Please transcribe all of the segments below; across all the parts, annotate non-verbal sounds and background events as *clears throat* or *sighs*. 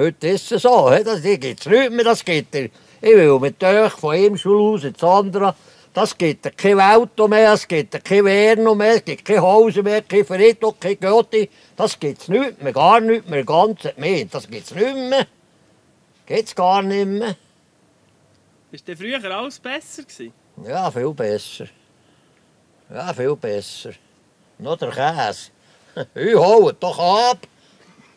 Heute ist es so, das gibt es nicht mehr, das geht er. Ich will mit euch von einem Schulhaus ins andere, das gibt kein Auto mehr, es gibt kein Werno mehr, es gibt kein Haus mehr, kein Friedhof, kein Götti. Das gibt es nicht mehr, gar nicht mehr, ganz mehr. Das gibt es nicht mehr. Gibt es gar nicht mehr. Ist denn früher alles besser gewesen? Ja, viel besser. Ja, viel besser. Noch der Käse. *laughs* Ich hol doch ab.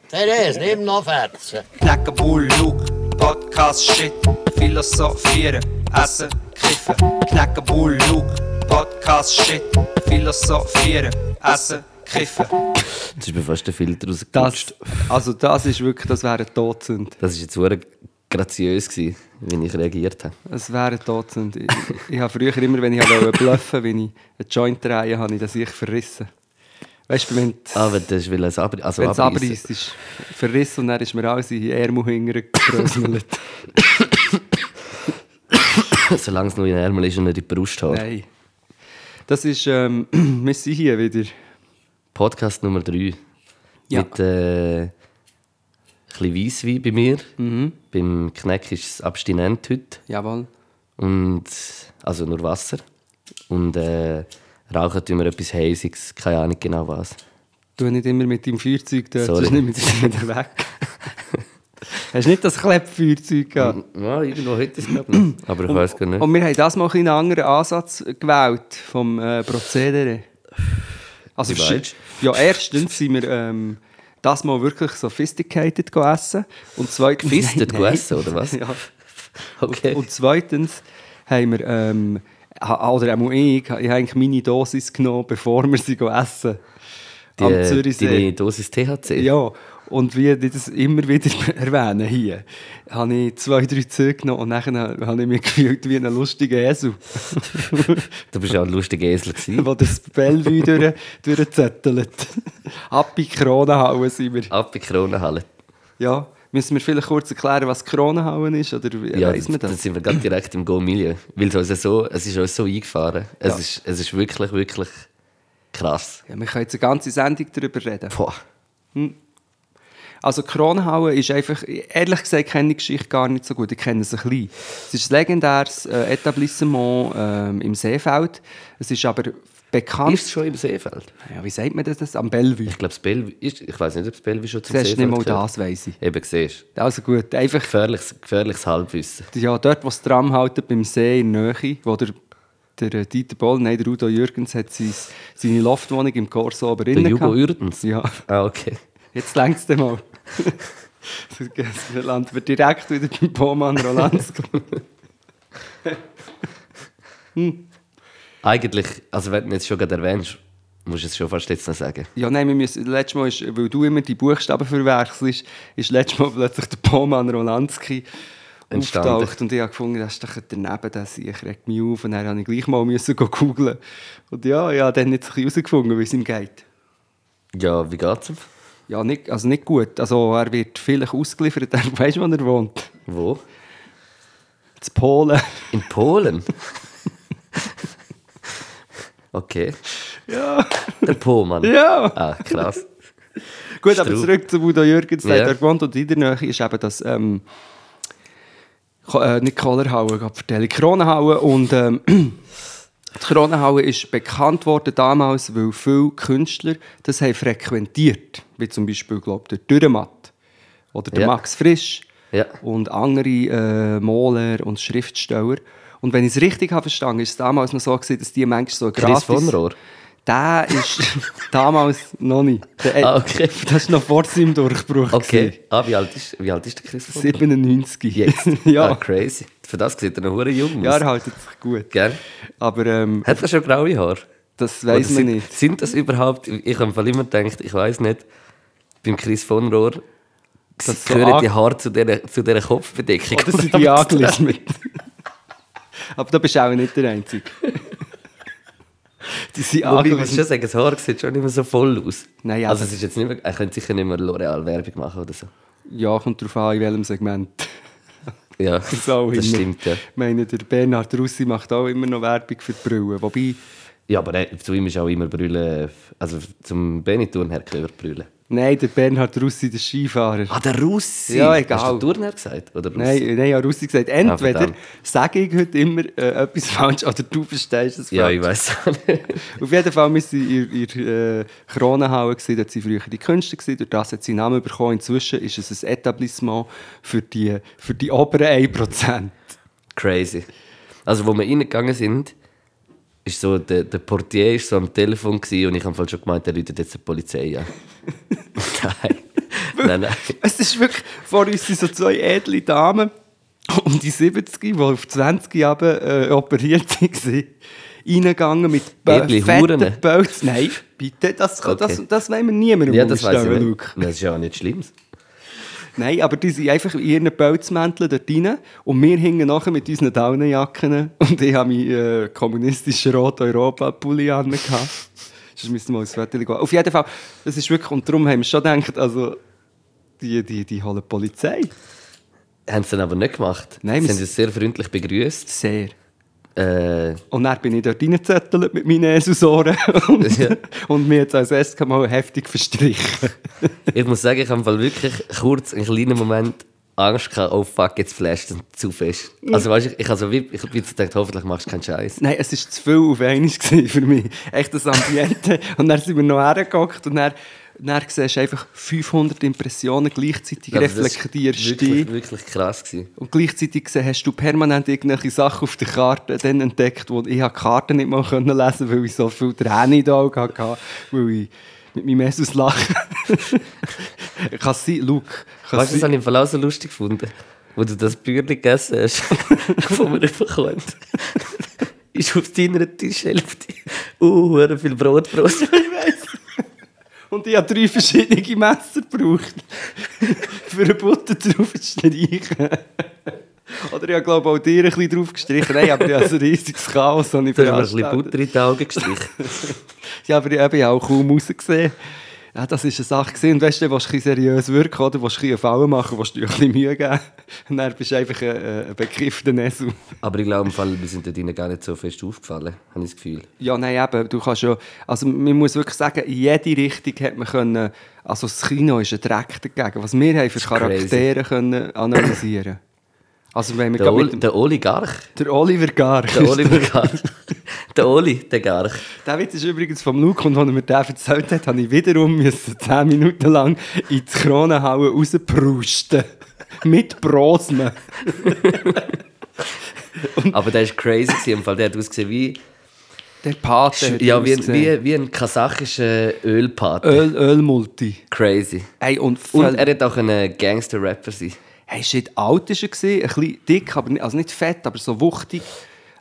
Therese, nimm noch Fetzen. Knacken, Bull, Luke, Podcast, Shit, Philosophieren, Essen, Kiffen. Knacken, Bull, Luke, Podcast, Shit, Philosophieren, Essen, Kiffen. Jetzt ist mir fast der Filter Das, rausgerutscht. also das ist wirklich, das wäre Todsünd. Das war jetzt sehr graziös, gewesen, wie ich reagiert habe. Es wäre Todsünd. Ich, ich habe früher immer, wenn ich wollte bluffen, wenn ich einen Joint drehe, habe ich das ich verrissen. Weißt du, wenn Ah, wenn du will es abri also wenn es abreißt, ist verrissen und dann ist mir alles in die Ärmel hintergebröselt. *coughs* Solange es nur in den Ärmel ist und nicht in die Brust hat. Nein. Das ist, ähm, *clears throat* wir sind hier wieder. Podcast Nummer 3. Ja. Mit äh, ein bisschen Weisswein bei mir. Mhm. Beim Kneck ist es abstinent heute. Jawohl. Und, also nur Wasser. Und äh, rauchen tun wir etwas Heisiges, keine Ahnung genau was. Du nicht immer mit deinem Feuerzeug dort, Sorry. sonst nimmt es wieder weg. *laughs* Hast du nicht das Kleppfeuerzeug gehabt? Ja, irgendwo heute ist es ich noch. *clears throat* Aber ich weiß gar nicht. Und wir haben das mal einen anderen Ansatz gewählt vom äh, Prozedere. Also, ja, erstens sind wir ähm, das mal wirklich sophisticated gegessen. Und zweitens... Gefistet *laughs* gegessen, oder was? Ja. *laughs* Okay. Und zweitens haben wir, ähm, oder auch ich, ich habe eigentlich meine Dosis genommen, bevor wir sie essen. die, am Zürichsee. deine Dosis THC? Ja, und wie ich das immer wieder *laughs* erwähne hier, habe ich zwei, drei Züge genommen und dann habe ich mich *laughs* gefühlt wie ein lustiger Esel, *laughs* Du bist ja ein lustiger Esel gewesen. der das Bellevue durch, durchzettelt. Ab in die Kronenhauen sind wir. Ab in die Kronenhalle. Ja, müssen wir vielleicht kurz erklären, was Kronenhauen ist? Oder wie- Ja, weiss man dann das? sind wir gerade direkt im Go-Milieu. Weil es, uns so, es ist uns so eingefahren. Es, Ja. ist, es ist wirklich, wirklich krass. Ja, wir können jetzt eine ganze Sendung darüber reden. Boah. Also Kronhauen ist einfach, ehrlich gesagt kenne ich die Geschichte gar nicht so gut, ich kenne es ein bisschen. Es ist ein legendäres äh, Etablissement ähm, im Seefeld. Es ist aber bekannt... Ist es schon im Seefeld? Ja, wie sagt man das? Am Bellevue. Ich glaube, das Bellevue ist, ich weiß nicht, ob das Bellevue schon zum Siehst Seefeld nicht mal gehört. das, weiss ich. Eben, siehst Also gut, einfach Gefährliches, gefährliches Halbwissen. ja, dort, wo das Tram haltet, beim See in Nähe, wo der, der äh, Dieter Boll, nein, der Udo Jürgens hat sein, seine Loftwohnung im Corso oben Der gehabt. Uerdens? Ja, Ah, okay. jetzt längst es mal. *laughs* Jetzt landen wir direkt wieder beim Poman Rolanski. *laughs* Eigentlich, also wenn du jetzt schon gerade erwähnst, musst du es schon fast jetzt noch sagen. Ja, nein, wir müssen, letztes Mal, ist, weil du immer die Buchstaben verwechselst, ist letztes Mal plötzlich der Poman Rolanski Entstanden. auftaucht und ich habe gefunden, das ist doch daneben, das ich regt mich auf und dann habe ich gleich mal müssen go googlen und ja, ich habe dann jetzt ein bisschen herausgefunden, wie es ihm geht. Ja, wie geht's ihm? Ja, nicht, also nicht gut. Also er wird vielleicht ausgeliefert, *laughs* weißt du, wo er wohnt? Wo? In Polen. In Polen? *laughs* okay. Ja. Der Pohlmann. Ja. Ah, krass. Gut, aber Strub. zurück zu Udo Jürgens, der Ja. dort gewohnt und in der Nähe ist eben das, ähm, äh, nicht Kohlerhauen, Gott vertelle, Kronenhauen und ähm, *clears throat* die Kronenhauen ist bekannt worden damals, weil viele Künstler das haben frequentiert, wie zum Beispiel, glaube der Dürrematt oder der Ja. Max Frisch Ja. und andere äh, Maler und Schriftsteller. Und wenn ich es richtig habe verstanden, ist es damals noch so gewesen, dass die manchmal so Chris gratis... von Rohr. Der ist *laughs* damals noch nicht. Der, Ah, okay. Das war noch vor seinem Durchbruch. Okay. Ah, wie alt ist, wie alt ist der Chris von Rohr? 97. Jetzt? *laughs* ja. Ah, crazy. Für das sieht er noch hure jung aus. ja, er hält sich gut. Gell? Aber ähm, Hat er schon graue Haare? das weiß man sind, nicht. Sind das überhaupt, ich habe immer gedacht, ich weiß nicht, beim Chris von Rohr Das so gehören an- die Haare zu dieser, zu dieser Kopfbedeckung. Oder *laughs* sind die angelismet? Aber da bist du auch nicht der Einzige. die sind Wobei, ich muss schon sagen, das Haar sieht schon nicht mehr so voll aus. Nein, also es ist jetzt nicht mehr, er könnte sicher nicht mehr L'Oreal-Werbung machen oder so. Ja, kommt darauf an, in welchem Segment. Ja, *laughs* So das immer. stimmt, ja. Ich meine, der Bernhard Russi macht auch immer noch Werbung für die Brille. Wobei, Ja, aber er, zu ihm ist auch immer Brüllen, also zum Benetton her gehört Brüllen. Nein, der Bernhard Russi, der Skifahrer. Ah, der Russi. Ja, egal. Hast du Turner gesagt? Oder Russi? Nein, nein, ja, Russi gesagt, entweder verdammt. sage ich heute immer äh, etwas *laughs* falsch oder du verstehst es falsch. Ja, ich weiß auch nicht. Auf jeden Fall, wir waren in der äh, Kronenhalle, dort waren früher die Künstler, gewesen, durch das hat sie Namen bekommen. Inzwischen ist es ein Etablissement für die, für die oberen 1%. Crazy. Also, wo wir reingegangen sind, ist so, der, der Portier ist so am Telefon gewesen und ich habe schon gemeint, der läutet jetzt die Polizei an. *laughs* nein. nein, nein. Es ist wirklich, vor uns sind so zwei edle Damen, um die 70, die auf 20 Jahre äh, operiert *laughs* waren, reingegangen mit Edle fetten Pelz. Nein, bitte, das, das, Okay. das, das wollen wir niemandem Ja, das weiß ich nicht. Das ist ja auch nicht schlimm. Nein, aber die sind einfach in ihren Pelzmänteln dort rein und wir hingen nachher mit unseren Daunenjacken und ich habe meinen äh, kommunistischen Rot-Europa-Pulli an. Sonst müssen wir mal ins Wetter gehen. Auf jeden Fall, das ist wirklich, und darum haben wir schon gedacht, also, die, die, die holen die Polizei. Haben sie dann aber nicht gemacht. Nein, sie haben uns sehr freundlich begrüßt. Sehr. Äh, Und dann bin ich dort reingezettelt mit meinen Esusoren und, Ja. und mir hat als erstes mal heftig verstrichen. *laughs* ich muss sagen, ich habe wirklich kurz, einen kleinen Moment Angst gehabt, oh fuck, jetzt flasht es zu fest. Also weißt du, ich, ich, also, wie, ich habe jetzt gedacht, hoffentlich machst du keinen Scheiß. Nein, es war zu viel auf einmal für mich. Echt das Ambiente. und dann sind wir noch hergeguckt und dann, dann siehst du einfach 500 Impressionen gleichzeitig Also, das ist reflektierst wirklich, dich. wirklich krass gewesen. Und gleichzeitig gesehen, hast du permanent irgendwelche Sachen auf der Karte dann entdeckt, wo ich die Karte nicht mal können lesen konnte, weil ich so viel Tränen in den Augen hatte, weil ich mit meinem Jesus lachen. *laughs* kann sein, Luke, kann Weißt du, das habe ich im Fall auch so lustig gefunden. Wo du das Bürli gegessen hast, *laughs* von mir bekommen. *laughs* ist auf deiner Tischhälfte uh, viel Brotbrot. Und ich habe drei verschiedene Messer gebraucht, *laughs* für eine Butter drauf zu streichen. Oder ich habe glaube auch dir ein bisschen drauf gestrichen. Nein, aber ich habe ein riesiges Chaos. ich Du hast mir ein bisschen. Butter in die Augen gestrichen. *laughs* Ja, aber ich habe auch kaum rausgesehen. Ja, das war eine Sache. gewesen. Und weißt du, du willst bisschen seriös wirken, oder? Du willst ein bisschen Fallen machen, willst du dir ein bisschen Mühe geben. *laughs* Und dann bist du einfach ein, ein bekiffter Nesu. Aber ich glaube, im Fall, wir sind drinnen gar nicht so fest aufgefallen, habe ich das Gefühl. Ja, nein, eben, du kannst ja... Also man muss wirklich sagen, in jede Richtung hat man können... Also das Kino ist ein Dreck dagegen. Was wir haben für ist Charaktere können analysieren Also wenn wir Der, Oli, mit dem, der Oligarch. der Oliver Gar. Der Oliver Garch. *laughs* Der Oli, der Garch. Der Witz ist übrigens vom Luke und als er mir den erzählt hat, habe ich wiederum müssen 10 Minuten lang in die Kronenhalle rausprusten. *laughs* Mit Brosmen. *laughs* Aber der war crazy, im Fall. der hat ausgesehen wie, Der Pate. hat ja, wie, wie, wie ein kasachischer Ölpate. Öl, Ölmulti. Crazy. Hey, und, Und er hätte auch ein Gangster-Rapper sein hey, shit, alt ist er ein bisschen dick, aber nicht, also nicht fett, aber so wuchtig.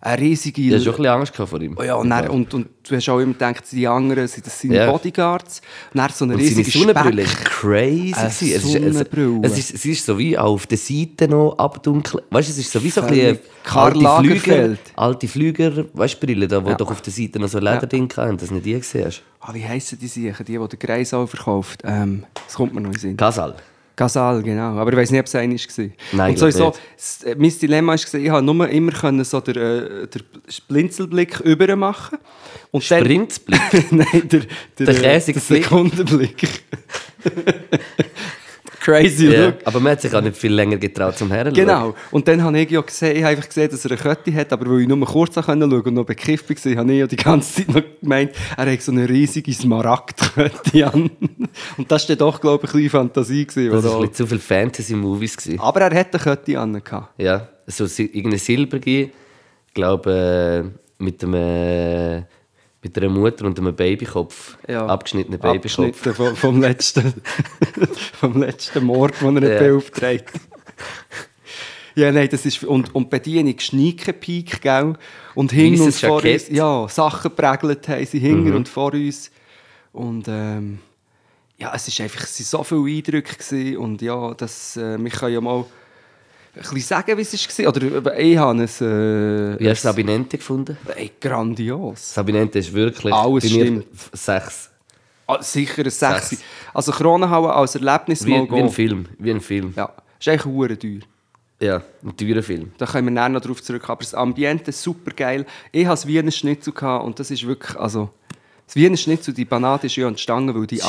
Eine riesige... Ich hatte schon ein bisschen Angst vor ihm. Oh ja, und, dann, und, und du hast auch immer gedacht, die anderen sind das seine Ja. Bodyguards. Und dann so eine Und riesige Sonnenbrille Speck. crazy. Eine. Es ist, es, ist, es ist so wie auch auf der Seite noch abdunkeln. Weißt du, es ist so wie so ein bisschen alte Flüger, alte Flüger, weißt du, Brille, da, wo Ja. doch auf der Seite noch so Lederding haben, das nicht die gesehen hast. Ah, wie heissen die Siechen, die, die der Greisau verkauft? Ähm, das kommt mir noch in den Sinn. Gasal. Gasal, genau. Aber ich weiß nicht, ob es einer war. Nein, Und sowieso, glaub s- äh, mein Dilemma war, ich konnte nur immer können so den, äh, den Blinzelblick über machen. Und dann- Sprintsblick. *laughs* Nein, der, der, Der äh, der Blick. Sekundenblick. *laughs* Crazy Ja, look. aber man hat sich auch nicht viel länger getraut zum Herren. Genau. Und dann habe ich ja gesehen, ich habe einfach gesehen, dass er eine Kette hat, aber weil ich nur kurz schauen konnte und noch bekifft war, habe ich ja die ganze Zeit noch gemeint, er hat so eine riesige Smaragdkette an. *laughs* Und das war doch, glaube ich, ein bisschen Fantasie. Gewesen, Das war zu viele Fantasy-Movies. Aber er hat eine Kette an. Ja, so irgendeine silbrige, ich glaube, äh, mit, einem, äh, mit einer Mutter und einem Babykopf. Ja. Abgeschnittenen Babykopf. Abgeschnitten vom, vom, letzten, *laughs* vom letzten Mord, den er Ja. beauftragt Ja, nein, das ist... Und, und die Bedienung Schneekenpeak, gell? Und hinten und Weisses vor uns... Jackett. Ja, Sachen prägelt haben sie hinten Mhm. und vor uns. Und ähm, ja, es, ist einfach, es waren so viele Eindrücke. Gewesen. Und ja, das, äh, wir können ja mal bisschen sagen, wie es war. Oder ich habe es... Äh, Wie hast du Sabinente gefunden? Ey, grandios. Sabinente ist wirklich Alles bei mir stimmt. sechs. Ah, sicher ein Sechsi. Sechs. Also Kronenhalle als Erlebnis Wie, mal wie ein. Film. Wie ein Film. Ja, ist eigentlich hure teuer. Ja, ein teurer Film. Da kommen wir nachher noch drauf zurück. Aber das Ambiente ist super geil. Ich hatte es wie einen Schnitzel gehabt und das ist wirklich, also Das Wiener Schnitzel, die Panade ist ja weil die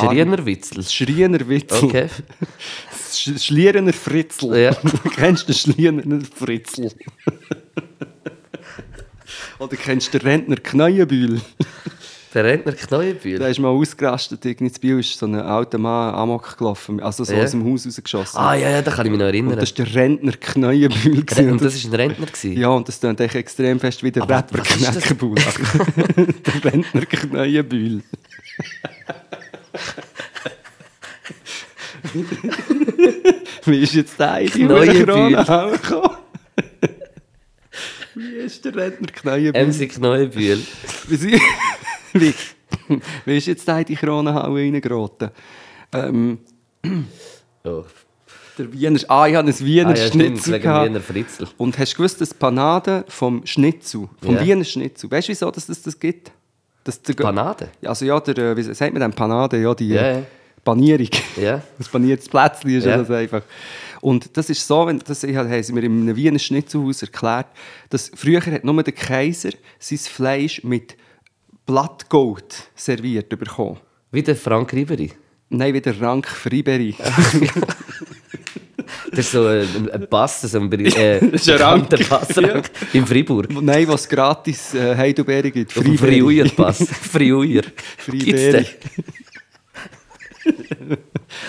Witzel. Das Schriener Witzel. Okay. Das Sch Schlierener Fritzel. Ja. *laughs* Du kennst den Schlierener Fritzel. *laughs* Oder kennst du den Rentner Kneuenbühl? Der Rentner Kneuenbühl. Der ist mal ausgerastet. Irgendwie in Biel ist so ein alter Mann amok gelaufen. Also so Ja. aus dem Haus rausgeschossen. Ah ja, ja, da kann ich mich noch erinnern. Und das war der Rentner. Re- gewesen. Und das war ein Rentner? Gewesen. Ja, und das klingt echt extrem fest wie der Rapper? Knäckebuhl. *laughs* der Rentner Kneuenbühl. wie ist jetzt der in die. Krone gekommen? wie ist der Rentner Kneuenbühl? MC Kneuenbühl. Wie, wie, ist jetzt der in die Kronenhalle reingeraten? Ähm, Oh. der Wiener... Ah, ich habe ein Wiener Ah, ja, Schnitzel gehabt. Wiener Fritzel. Und hast du gewusst, dass Panade vom Schnitzel, vom Ja. Wiener Schnitzel, weißt du, wieso dass das das gibt? Dass der, Panade? Ja, Also ja, der, äh, wie sagt man denn Panade? Ja, die Ja, äh. Panierung. Ja. *laughs* Das paniertes Plätzchen ist Ja. ja. das einfach. Und das ist so, wenn, das haben sie mir in einem Wiener Schnitzelhaus erklärt, dass früher hat nur der Kaiser sein Fleisch mit Blattgold serviert bekommen. Wie der Frank Ribery. Nein, wie der Rank Friberi. *laughs* Das ist so ein, ein Pass, so ein, äh, bekannter Rank. Passrank in Fribourg. Nein, was gratis äh, Heidelbeere gibt. Friuier. *laughs* Friberi. Gibt's *laughs*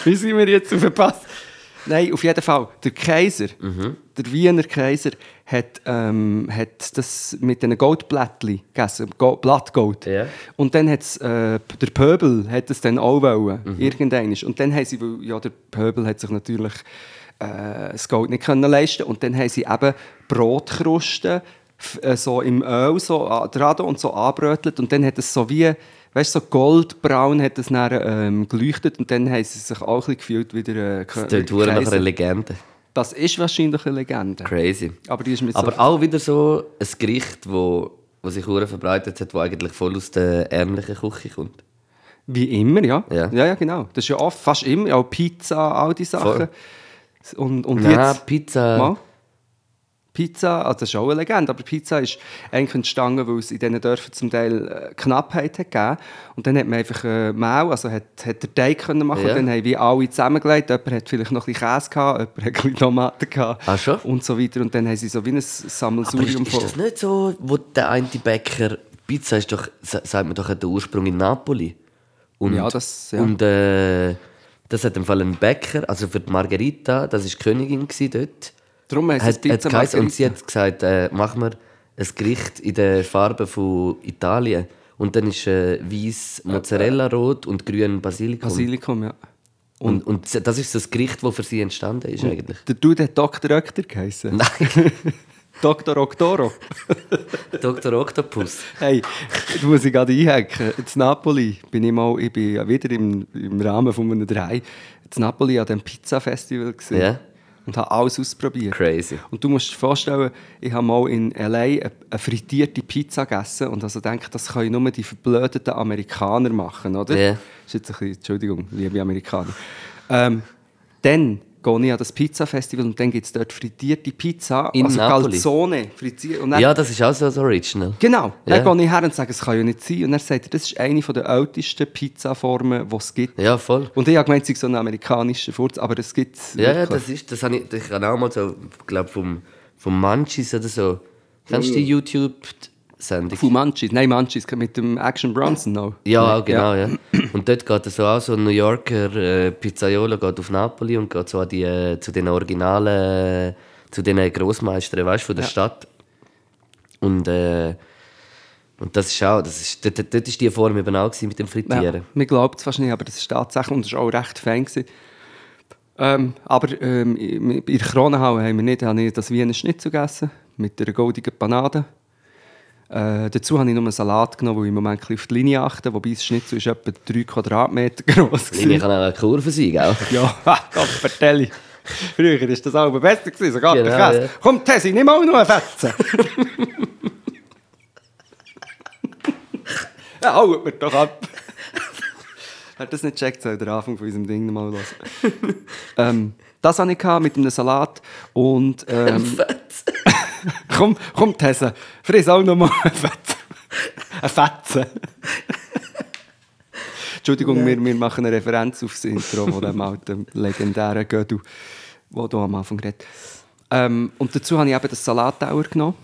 Wie sind wir jetzt auf den Pass? Nein, auf jeden Fall. Der Kaiser, Mhm. der Wiener Kaiser, hat, ähm, hat das mit diesen Goldblättchen gegessen, Go Blattgold. Ja. Und dann hat äh, der Pöbel hat es dann auch wollen, Mhm. irgendwann. Und dann haben sie, weil ja, der Pöbel hat sich natürlich äh, das Gold nicht können leisten und dann haben sie eben Brotkrusten äh, so im Öl so an- dran und so anbrötelt und dann hat es so wie weißt so goldbraun hat es dann, ähm, geleuchtet und dann haben sie sich auch ein bisschen gefühlt wie der äh, Das klingt nach einer Legende. Das ist wahrscheinlich eine Legende. Crazy. Aber die ist mit Aber so auch wieder so ein Gericht, wo, wo sich hure verbreitet hat, das eigentlich voll aus der ärmlichen Küche kommt. Wie immer, ja. Ja. ja. Ja, genau. Das ist ja oft, fast immer, auch Pizza, all die Sachen. Und, und Nein, jetzt... Pizza. Mal. Pizza, also das ist auch eine Legende, aber Pizza ist eigentlich entstanden, weil es in diesen Dörfern zum Teil äh, Knappheit hat gegeben. Und dann hat man einfach äh, Mehl, also hat, hat der Teig können machen Ja. und dann haben wir alle zusammengelegt. Jemand hat vielleicht noch ein bisschen Käse gehabt, jemand hat ein bisschen Tomaten gehabt Ah, schon? und so weiter. Und dann haben sie so wie ein Aber ist, Sammelsurium ist das nicht so, wo der eine Bäcker... Pizza ist doch, sa- sagt man doch, den Ursprung in Napoli. Und, Ja, das- ja. Und äh, das hat im Fall ein Bäcker, also für die Margherita, das war die Königin dort. Darum heisst es hat, Pizza hat geheißen, und Margherita. sie hat gesagt, äh, machen wir ein Gericht in der Farbe von Italien. Und dann ist äh, weiß Mozzarella rot und grün Basilikum. Basilikum, ja. und, und das ist so das Gericht, das für sie entstanden ist eigentlich. Der Dude hat Dr. Ökter geheißen. Nein, Dr. Oktoro. Dr. Octopus. Hey, du muss ich gerade einhaken. In Napoli bin ich mal, ich bin wieder im, im Rahmen von einem Drei, in Napoli an dem Pizza-Festival gesehen. Ja. Und habe alles ausprobiert. Crazy. Und du musst dir vorstellen, ich habe mal in L.A. eine, eine frittierte Pizza gegessen und also denke, das können nur die verblödeten Amerikaner machen, oder? Ja. Das ist jetzt ein bisschen, Entschuldigung, liebe Amerikaner. Ähm, dann gehe ich an das Pizza-Festival und dann gibt es dort frittierte Pizza, In also Napoli? Calzone. Und dann, Ja, das ist auch so das Original. Genau, dann Ja. gehe ich her und sage, es kann ja nicht sein. Und er sagt, das ist eine der ältesten Pizzaformen, die es gibt. Ja, voll. Und ich habe gemeint, es sei so ein amerikanischer Furz, aber es gibt es Ja, ja, das ist, das habe ich, ich habe auch mal so, glaube vom, vom Munchies oder so. Kennst du die YouTube-Sendung? Fu Manchis, nein, Manchis mit dem Action Bronson noch. Ja, genau, ja. Und dort geht so auch so ein New Yorker äh, Pizzaiolo geht auf Napoli und geht so an die, äh, zu den originalen, äh, zu den Großmeistern, weißt du, von der Stadt. Und, äh, und das ist auch, das ist, dort, dort ist die Form eben auch mit dem Ja, Frittieren. man glaubt es fast nicht, aber das ist tatsächlich und das war auch recht fein. gewesen. Ähm, aber ähm, in der Kronenhalle haben wir nicht, habe ich das Wiener Schnitzel gegessen, mit einer goldigen Panade. Äh, dazu habe ich nur einen Salat genommen, weil ich im Moment auf die Linie achte, wobei das Schnitzel ist etwa 3 Quadratmeter *laughs* groß Die Linie kann auch eine Kurve sein, gell? Ja, *laughs* Gott, vertell Früher war das auch besser, gewesen, sogar Genau, der Käse. ja. Komm, Tessi, nimm auch noch einen Fetzen. *laughs* ja, haut mir doch ab. Wer das nicht checkt, soll den Anfang von unserem Ding mal hören. ähm, das hatte ich mit einem Salat und... Ähm, *laughs* komm, komm, Tessa, friss auch noch mal einen Fetzen. Ein Fetzen. Entschuldigung, wir, wir machen eine Referenz auf das Intro von dem alten legendären Gödel, wo du am Anfang geredet ähm, Und dazu habe ich eben das Salattauer genommen.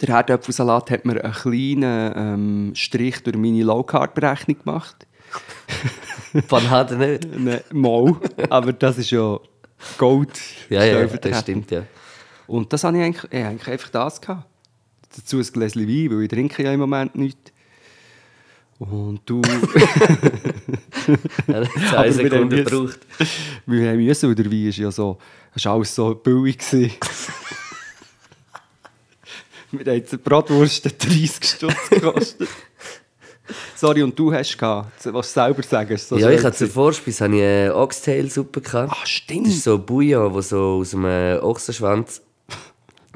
Der Herdöpfelsalat hat mir einen kleinen ähm, Strich durch meine Low-Carb-Berechnung gemacht. *laughs* Von hat er nicht. Ne, mal, aber das ist ja Gold. Ja, ja, das stimmt, ja. Und das habe ich eigentlich, ich eigentlich einfach das gehabt. Dazu ein Gläschen Wein, weil ich trinke ja im Moment nichts. Und du... *laughs* *laughs* Er hat haben jetzt- gebraucht. wir haben müssen, weil der Wein ist ja so... Es war alles so billig. *laughs* wir haben jetzt eine Bratwurst 30 Stutz gekostet. Sorry, und du hast gehabt. Was du selber sagen? Ist so Ja, ich hatte zur. Vorspeise eine Oxtail-Suppe gehabt. Ah, stimmt. Das ist so Bouillon, wo so aus einem Ochsenschwanz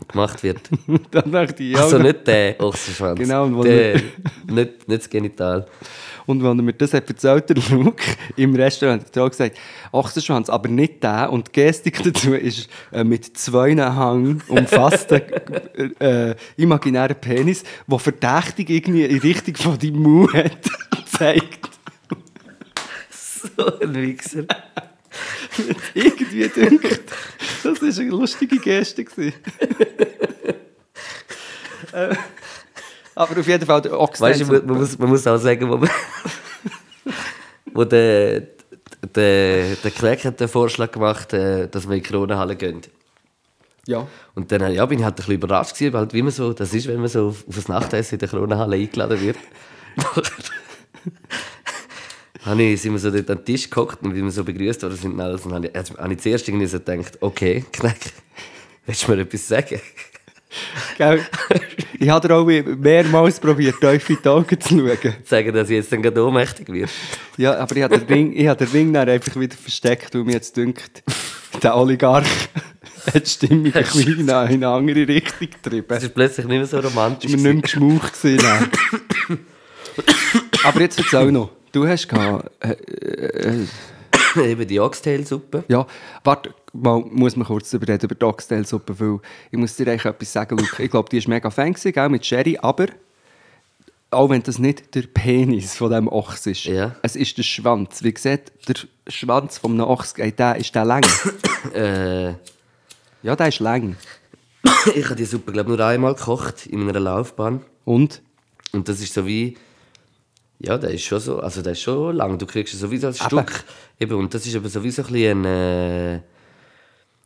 gemacht wird. *laughs* Dann dachte ich, ja, Also nicht der Ochsenschwanz. Genau, und der, nicht, nicht das Genital. Und wenn er mir das hat erzählt der Luke im Restaurant, hat er auch gesagt, Ochsenschwanz, aber nicht der. Und die Gestik dazu ist äh, mit zwei Hang umfassten äh, äh, imaginären Penis, der verdächtig irgendwie in Richtung von deinem Mund hat zeigt. *laughs* So ein Wichser. *laughs* Irgendwie denkt, das war eine lustige Geste. äh, aber auf jeden Fall, der Weißt du, man, man, muss, man muss auch sagen, wo, wo der, der, der Kleck hat den Vorschlag gemacht, äh, dass wir in die Kronenhalle gehen. ja. Und dann ja, bin ich halt ein bisschen überrascht gewesen, weil halt, wie man so, das ist, wenn man so auf, auf ein Nachtessen in der Kronenhalle eingeladen wird. *laughs* habe ich, sind wir so dort an den Tisch gehockt und wie wir so begrüßt worden sind, alles, und habe ich, also, habe ich zuerst irgendwie so gedacht, okay, *laughs* Kneck, willst du mir etwas sagen? Gell? Ich habe auch mehrmals probiert, tief in die Augen zu schauen. Sagen, dass ich jetzt dann gerade ohnmächtig werde. Ja, aber ich habe den Ring, ich habe den Ring dann einfach wieder versteckt, weil mir jetzt dünkt, der Oligarch *laughs* hat die Stimmung ein bisschen in eine in eine andere Richtung getrieben. Es ist plötzlich nicht mehr so romantisch. Ich war nicht mehr geschmaucht. *coughs* aber jetzt erzähl noch. Du hast gehabt, äh, äh, Eben die Oxtail-Suppe. ja, warte, mal, muss man kurz reden, über die Oxtail-Suppe, weil ich muss dir eigentlich etwas sagen, Luke. Ich glaube, die war mega fan, gewesen, gell, mit Sherry, aber auch wenn das nicht der Penis von diesem Ochs ist, Ja. es ist der Schwanz. Wie gesagt, der Schwanz von einem Ochs, äh, der, ist der lang? *coughs* Äh, ja, der ist lang. *coughs* ich habe die Suppe, glaube nur einmal gekocht in meiner Laufbahn. Und? Und das ist so wie. Ja, der ist schon so. Also, der ist schon lang. Du kriegst so wie so ein Stück. Eben, und das ist aber so wie so ein bisschen. Äh,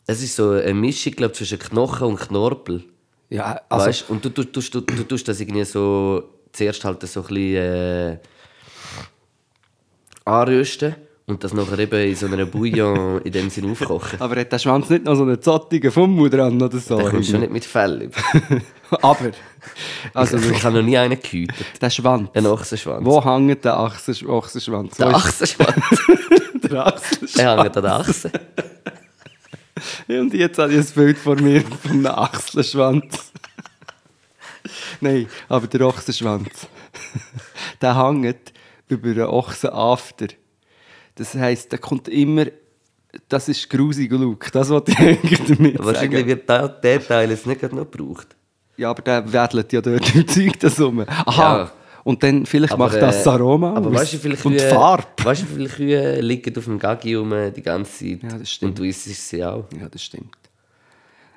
es ist so eine Mischung, glaube zwischen Knochen und Knorpel. Ja, also, weißt? Und du, du, du, du, du tust das irgendwie so. Zuerst halt so ein bisschen. Äh, anrösten. Und das nachher eben in so einer Bouillon in dem Sinn aufkochen. aber hat der Schwanz nicht noch so einen zottigen Fummel dran oder so? Da kommst du schon nicht mit Fell *laughs* aber, also ich habe noch nie einen gehütet. der Schwanz. Einen Ochsenschwanz. Wo hängt der Achsen- Ochsenschwanz? Der Achsenschwanz. *laughs* der Achsenschwanz? Der hängt an der Achse. *laughs* Und jetzt habe ich ein Bild vor mir von einem Achsenschwanz. Nein, aber der Ochsenschwanz. der hängt über einen Ochsenafter. Das heisst, der kommt immer. Das ist grusiger Look. Das wollte ich *laughs* eigentlich damit Wahrscheinlich sagen. wird der, der Teil jetzt nicht gerade noch gebraucht. Ja, aber der wedelt ja dort *laughs* im Zeug das rum. Aha. Ja. Und dann vielleicht Aber, macht das äh, Aroma Aber aus. weißt du, Und die Farbe. weißt du, viele Kühe liegen auf dem Gaggi rum die ganze Zeit? Ja, das stimmt. Und du isst sie auch. Ja, das stimmt.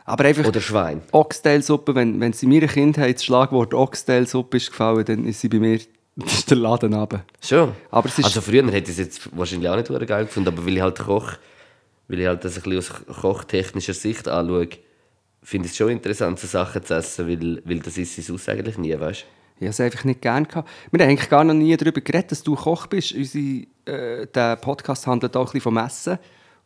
Aber einfach Oder Schwein. Oxtail-Suppe, wenn, wenn sie meiner Kindheit das Schlagwort Oxtail-Suppe ist gefallen, dann ist sie bei mir das ist der Laden runter. Schon. Aber es ist- also früher hätte ich es jetzt wahrscheinlich auch nicht verdammt geil gefunden, aber weil ich halt Koch, weil ich halt das ein bisschen aus kochtechnischer Sicht anschaue, finde ich es schon interessant, so Sachen zu essen, weil, weil das ist es eigentlich nie, weißt Ich habe es einfach nicht gern gehabt. Wir haben eigentlich gar noch nie darüber geredet, dass du Koch bist. Unsere, äh, der Podcast handelt auch ein bisschen vom Essen.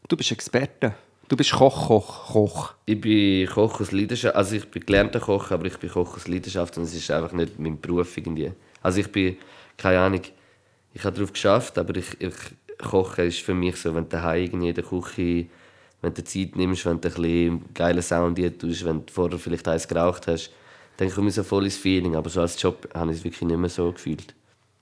Du bist Experte. Du bist Koch, Koch, Koch. Ich bin Koch aus Leidenschaft, also ich bin gelernter Koch, aber ich bin Koch aus Leidenschaft und es ist einfach nicht mein Beruf irgendwie. Also ich bin, keine Ahnung, ich habe darauf geschafft, aber ich, ich Kochen ist für mich so, wenn du daheim irgendwie in der Küche, wenn du Zeit nimmst, wenn du ein bisschen geilen Sound tust, wenn du vorher vielleicht eins geraucht hast, dann komme ich so voll ins Feeling, aber so als Job habe ich es wirklich nicht mehr so gefühlt.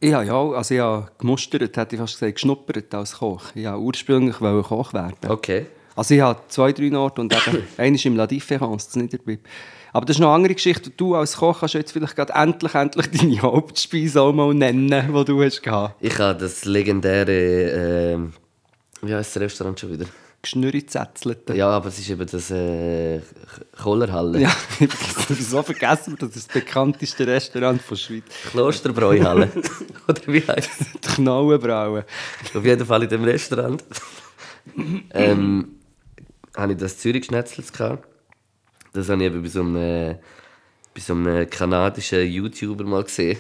Ja, ja, also ich habe gemustert, hätte ich fast gesagt, geschnuppert als Koch. Ich wollte ursprünglich wollte Koch werden. Okay. Also ich habe zwei, drei Orte und eben einer ist im La Différence, das Niederbib. Aber das ist noch eine andere Geschichte. Du als Koch kannst jetzt vielleicht gerade endlich, endlich deine Hauptspeise auch mal nennen, die du hast gehabt. Ich habe das legendäre, äh, wie heißt das Restaurant schon wieder? Geschnürrizetzelte. Ja, aber es ist eben das äh, Kohlerhalle. Ja, *laughs* ich habe so vergessen, das ist das bekannteste Restaurant der Schweiz. Klosterbräuhalle. *laughs* Oder wie heißt es? Die Knauenbrauen. Auf jeden Fall in dem Restaurant. ähm, hatte ich das Zürich-Schnetzels gehabt. Das habe ich eben bei so einem, bei so einem kanadischen YouTuber mal gesehen.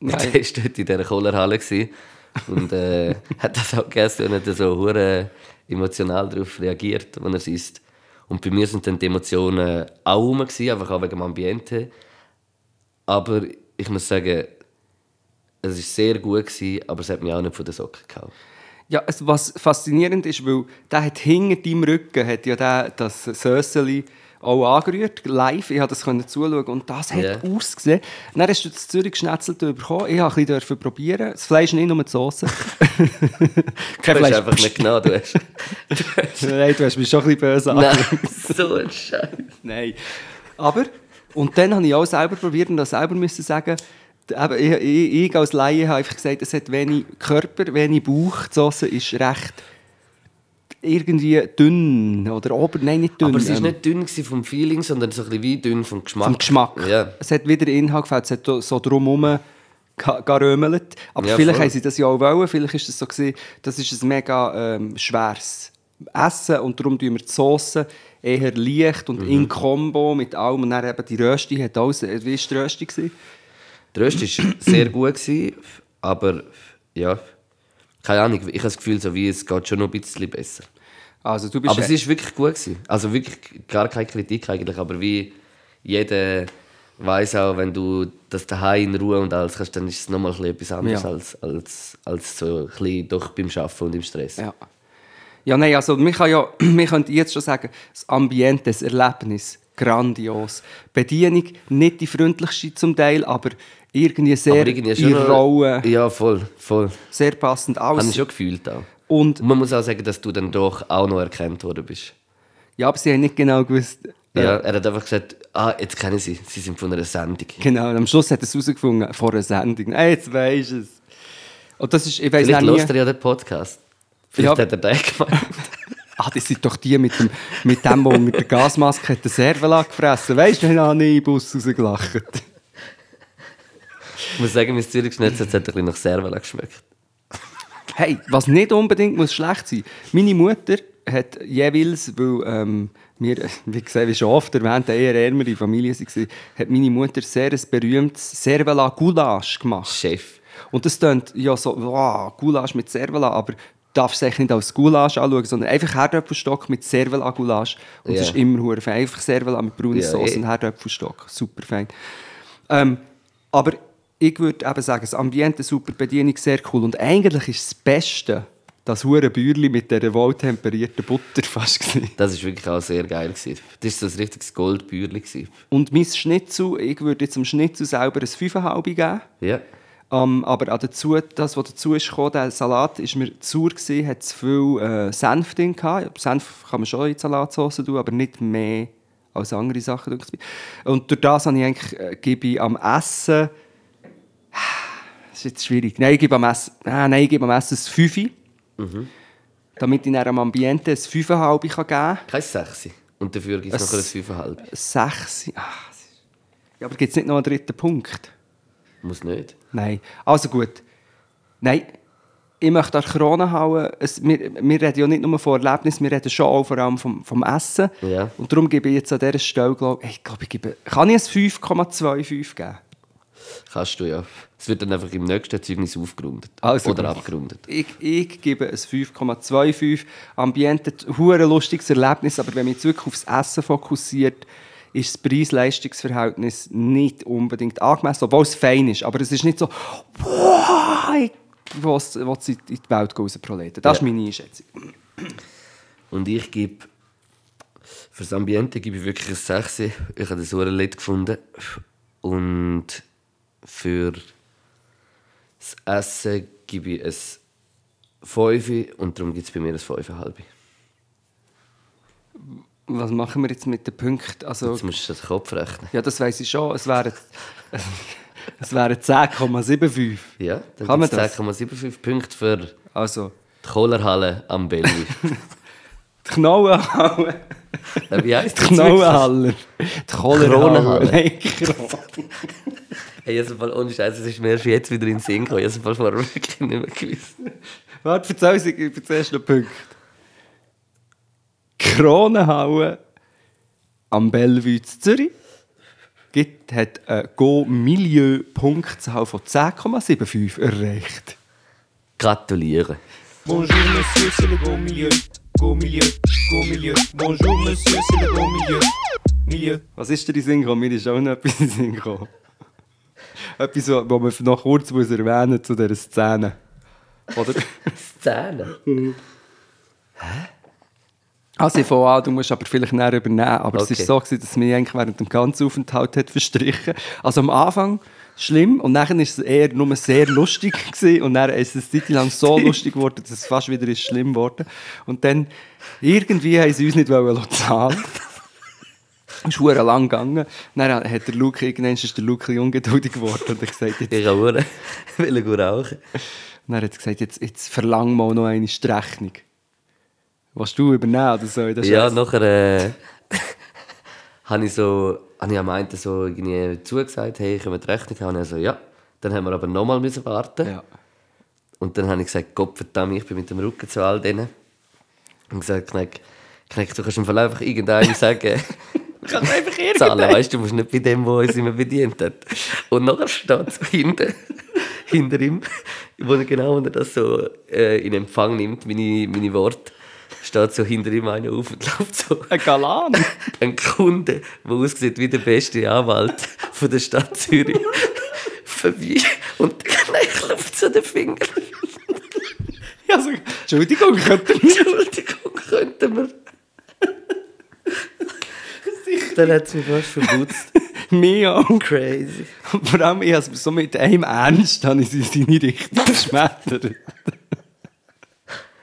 Und der war dort in dieser Kohlerhalle. gewesen Und äh, *laughs* hat das auch gegessen und hat so hure emotional darauf reagiert, wenn er es isst. Und bei mir sind dann die Emotionen auch rum, gewesen, einfach auch wegen dem Ambiente. Aber ich muss sagen, es war sehr gut, gewesen, aber es hat mich auch nicht von den Socken gehauen. Ja, was faszinierend ist, weil der hat hinter deinem Rücken hat ja der, das Söseli auch angerührt, live. Ich konnte das können zuschauen und das hat Ja. ausgesehen. Dann hast du das Zürich geschnetzelt bekommen. Ich durfte ein bisschen probieren. Das Fleisch nicht, nur die Soße. *laughs* Kein Du hast Fleisch. einfach nicht genau, du hast... *laughs* Nein, du hast mich schon ein bisschen böse Nein, so ein Scheiß. Nein. Aber, und dann habe ich auch selber probiert und das selber müssen sagen, eben, ich, ich, ich als Laie habe einfach gesagt, es hat wenig Körper, wenig Bauch. Die Sauce ist recht irgendwie dünn oder ober, nein, nicht dünn. Aber es war ähm, nicht dünn vom Feeling, sondern so ein bisschen wie dünn vom Geschmack. vom Geschmack. Ja. Es hat wieder Inhalt gefällt, es hat so drumherum ge- gerömelt. Aber Ja, vielleicht voll. haben sie das ja auch wollen, vielleicht ist es so gewesen, das ist ein mega ähm, schweres Essen und darum tun wir die Sauce eher leicht und Mhm. in Kombo mit allem und dann eben die Rösti hat alles, wie war die Rösti? Gewesen? Der Röst war sehr gut, gewesen, aber ja, keine Ahnung, ich habe das Gefühl, so wie es geht schon noch ein bisschen besser. Also du bist Aber es ist wirklich gut gewesen. Also wirklich gar keine Kritik eigentlich, aber wie jeder weiß auch, wenn du das daheim in Ruhe und alles kannst, dann ist es nochmal etwas anderes Ja. als, als, als so ein bisschen doch beim Arbeiten und im Stress. Ja. Ja, nein, also wir, kann ja, *clears throat* wir können jetzt schon sagen, das Ambiente, das Erlebnis, grandios. Bedienung, nicht die freundlichste zum Teil, aber irgendwie sehr aber irgendwie schon in noch- Rolle, Ja, voll, voll. sehr passend Habe aus. ich schon gefühlt auch. Und, Und man muss auch sagen, dass du dann doch auch noch erkannt worden bist. ja, aber sie haben nicht genau gewusst, äh, Ja, er hat einfach gesagt, ah, jetzt kennen sie, sie sind von einer Sendung. genau, und am Schluss hat er es herausgefunden, vor einer Sendung. Hey, jetzt weisst du es. Und das ist, ich weiss Vielleicht hört er ja den Podcast. Vielleicht Ja. hat er den *laughs* gemeint. Ah, das sind doch die mit dem, mit dem, der mit der Gasmaske den Servola gefressen. Weißt du, wir haben nie im Bus rausgelacht. Ich muss sagen, mein Zürich-Schnitzel hat ein bisschen nach Servala geschmeckt. Hey, was nicht unbedingt muss schlecht sein. Meine Mutter hat jeweils, weil ähm, wir, wie gesagt, wie schon oft erwähnt, eine eher ärmere Familie waren, hat meine Mutter sehr ein berühmtes Servala Goulash gemacht. Chef. Und das klingt ja so, wow, Goulash mit Servala, aber darfst es eigentlich nicht als Goulash anschauen, sondern einfach Herdöpfelstock mit Servala Goulash. Und das Ja. ist immer hure fein. Einfach Servala mit brauner Sauce eh. und Herdöpfelstock. Super fein. Ähm, aber ich würde eben sagen, das Ambiente, super Bedienung, sehr cool. Und eigentlich ist das Beste das hure Bäuerli mit dieser wohltemperierten Butter *laughs* fast gewesen. Das war wirklich auch sehr geil. Gewesen. Das war so ein richtiges Goldbührli. gewesen. Und mein Schnitzel, ich würde jetzt dem Schnitzel selber ein 5,5 geben. Ja. Ähm, aber auch dazu, das, was dazu ist gekommen, der Salat ist mir zu sauer gewesen, hat zu viel äh, Senf drin gehabt. Senf kann man schon in die Salatsauce tun, aber nicht mehr als andere Sachen. Und durch das habe ich eigentlich, äh, gebe ich am Essen, *sighs* das ist jetzt schwierig, nein, ich gebe am Essen, ah, nein, ich gebe am Essen ein 5. Damit ich dann am Ambiente ein 5,5 kann geben kann. Kein Sechsi. Und dafür gibt es noch ein 5,5. 6. Ah, das ist- ja, aber gibt es nicht noch einen dritten Punkt? Muss nicht. Nein. Also gut. Nein, ich möchte an die Krone hauen. Es, wir, wir reden ja nicht nur von Erlebnis, wir reden schon auch vor allem vom, vom Essen. Ja. Und darum gebe ich jetzt an dieser Stelle, glaube ich, glaube, ich gebe, kann ich ein 5,25 geben? Kannst du ja. Es wird dann einfach im nächsten Zeugnis aufgerundet. Also Oder gut. abgerundet. Ich, ich gebe ein 5,25. Ambiente, ein lustiges Erlebnis, aber wenn man jetzt wirklich aufs Essen fokussiert, ist das Preis-Leistungs-Verhältnis nicht unbedingt angemessen, obwohl es fein ist. Aber es ist nicht so, wow, ich will es in die Welt rausproleten. Das Ja. ist meine Einschätzung. Und ich gebe. Für das Ambiente gebe ich wirklich ein 6. Ich habe das ein Lied gefunden. Und für das Essen gebe ich ein 5. Und darum gibt es bei mir ein 5,5. Was machen wir jetzt mit den Punkten? Also, Jetzt musst du den Kopf rechnen. ja, das weiß ich schon. Es wären, *laughs* es wären 10,75. Ja, dann gibt es 10,75 Punkte für die Also, Kohlerhalle am Bellevue. *laughs* die Knauenhalle. Äh, Wie heisst Die das? Knauenhalle. Die. Kronenhalle. Nein, Hey, *laughs* also, Fall, ohne Scheiß, es ist mir erst jetzt wieder in den Sinn gekommen. Ich habe es vorher wirklich nicht mehr gewusst. Warte, erzähl uns, ich erzähl noch Punkt. Kronenhalle am Bellevue zu Zürich gibt, hat eine Go-Milieu-Punktzahl von 10,75 erreicht. Gratuliere. Bonjour monsieur, c'est le beau milieu. Go milieu, go milieu. Bonjour monsieur, c'est le beau milieu. Milieu. Was ist dir in Sinn gekommen? Mir ist auch noch etwas in Sinn gekommen. Etwas, was man noch kurz muss erwähnen muss zu dieser Szene. Oder? *laughs* Szene? Also ich fange an, du musst aber vielleicht näher übernehmen. Aber es Okay. war so, gewesen, dass es mich eigentlich während dem ganzen Aufenthalt hat verstrichen Also am Anfang schlimm und dann war es eher nur sehr lustig. *laughs* Gewesen. Und dann ist es eine Zeit lang so lustig geworden, dass es fast wieder ist schlimm geworden Und dann irgendwie haben sie uns nicht wollen zahlen. Es *laughs* ist verdammt lang gegangen. Dann hat der Luke, irgendwann ist der Luke ungeduldig geworden und hat gesagt, jetzt, Ich *laughs* will gut rauchen. dann hat er gesagt, jetzt, jetzt verlang mal noch eine Rechnung. Was du übernehmen oder so? Ja, nachher äh, *laughs* habe ich so, habe ich am einen so irgendwie zugesagt, hey, wir die Rechnung haben? Und er so, ja. Dann haben wir aber nochmal müssen warten. Ja. Und dann habe ich gesagt, Gott verdammt, ich bin mit dem Rücken zu all denen. Und gesagt, Kneck, Kneck, du kannst im Fall einfach irgendeinem sagen, *laughs* Kann einfach *laughs* zahlen, weißt du, du musst nicht bei dem, der uns immer bedient hat. Und nachher steht so hinten, hinter ihm, wo er genau wenn er das so äh, in Empfang nimmt, meine, meine Worte, steht so hinter ihm einer auf und *laughs* läuft so Ein Galan. *laughs* ein Kunde, der aussieht wie der beste Anwalt von der Stadt Zürich, *laughs* vorbei und der Knecht klopft so den Finger. Ja, so, Entschuldigung, könnte Entschuldigung, könnten wir. Dann hat es mich fast verputzt. mir auch. Crazy. Vor allem, ich habe so mit einem Ernst habe ich sie in seine Richtung geschmettert.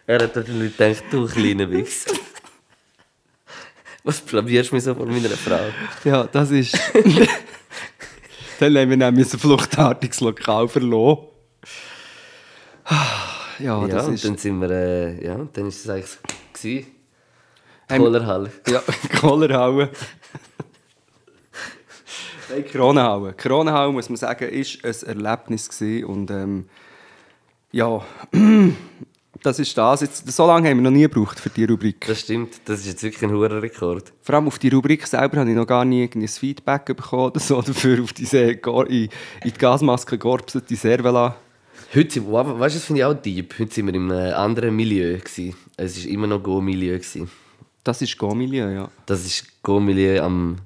Er hat natürlich gedacht, du kleiner Wichser. *laughs* Was blamierst du mich so vor meiner Frau? Ja, das ist... *laughs* Dann haben wir nämlich ein fluchtartiges Lokal verloren. *sighs* Ja, ja, das ist... dann sind wir, äh, ja, dann ist es eigentlich so gewesen. Kohlerhalle. Ja, *laughs* Kohlerhaue. Nein, Kronenhaue. Kronenhaue, muss man sagen, ist ein Erlebnis gewesen und ähm, ja, *clears throat* das ist das. Jetzt, so lange haben wir noch nie gebraucht für die Rubrik. Das stimmt, das ist jetzt wirklich ein hoher Rekord. Vor allem auf die Rubrik selber habe ich noch gar nie ein Feedback bekommen oder so dafür auf diese Gor- in, in die Gasmaske georpsete Servela. Heute sind, wow, weißt du, das finde ich auch deep. Heute sind wir in einem anderen Milieu. Gewesen. Es war immer noch Go-Milieu. Das ist Go-Milieu, ja. Das ist Go-Milieu am.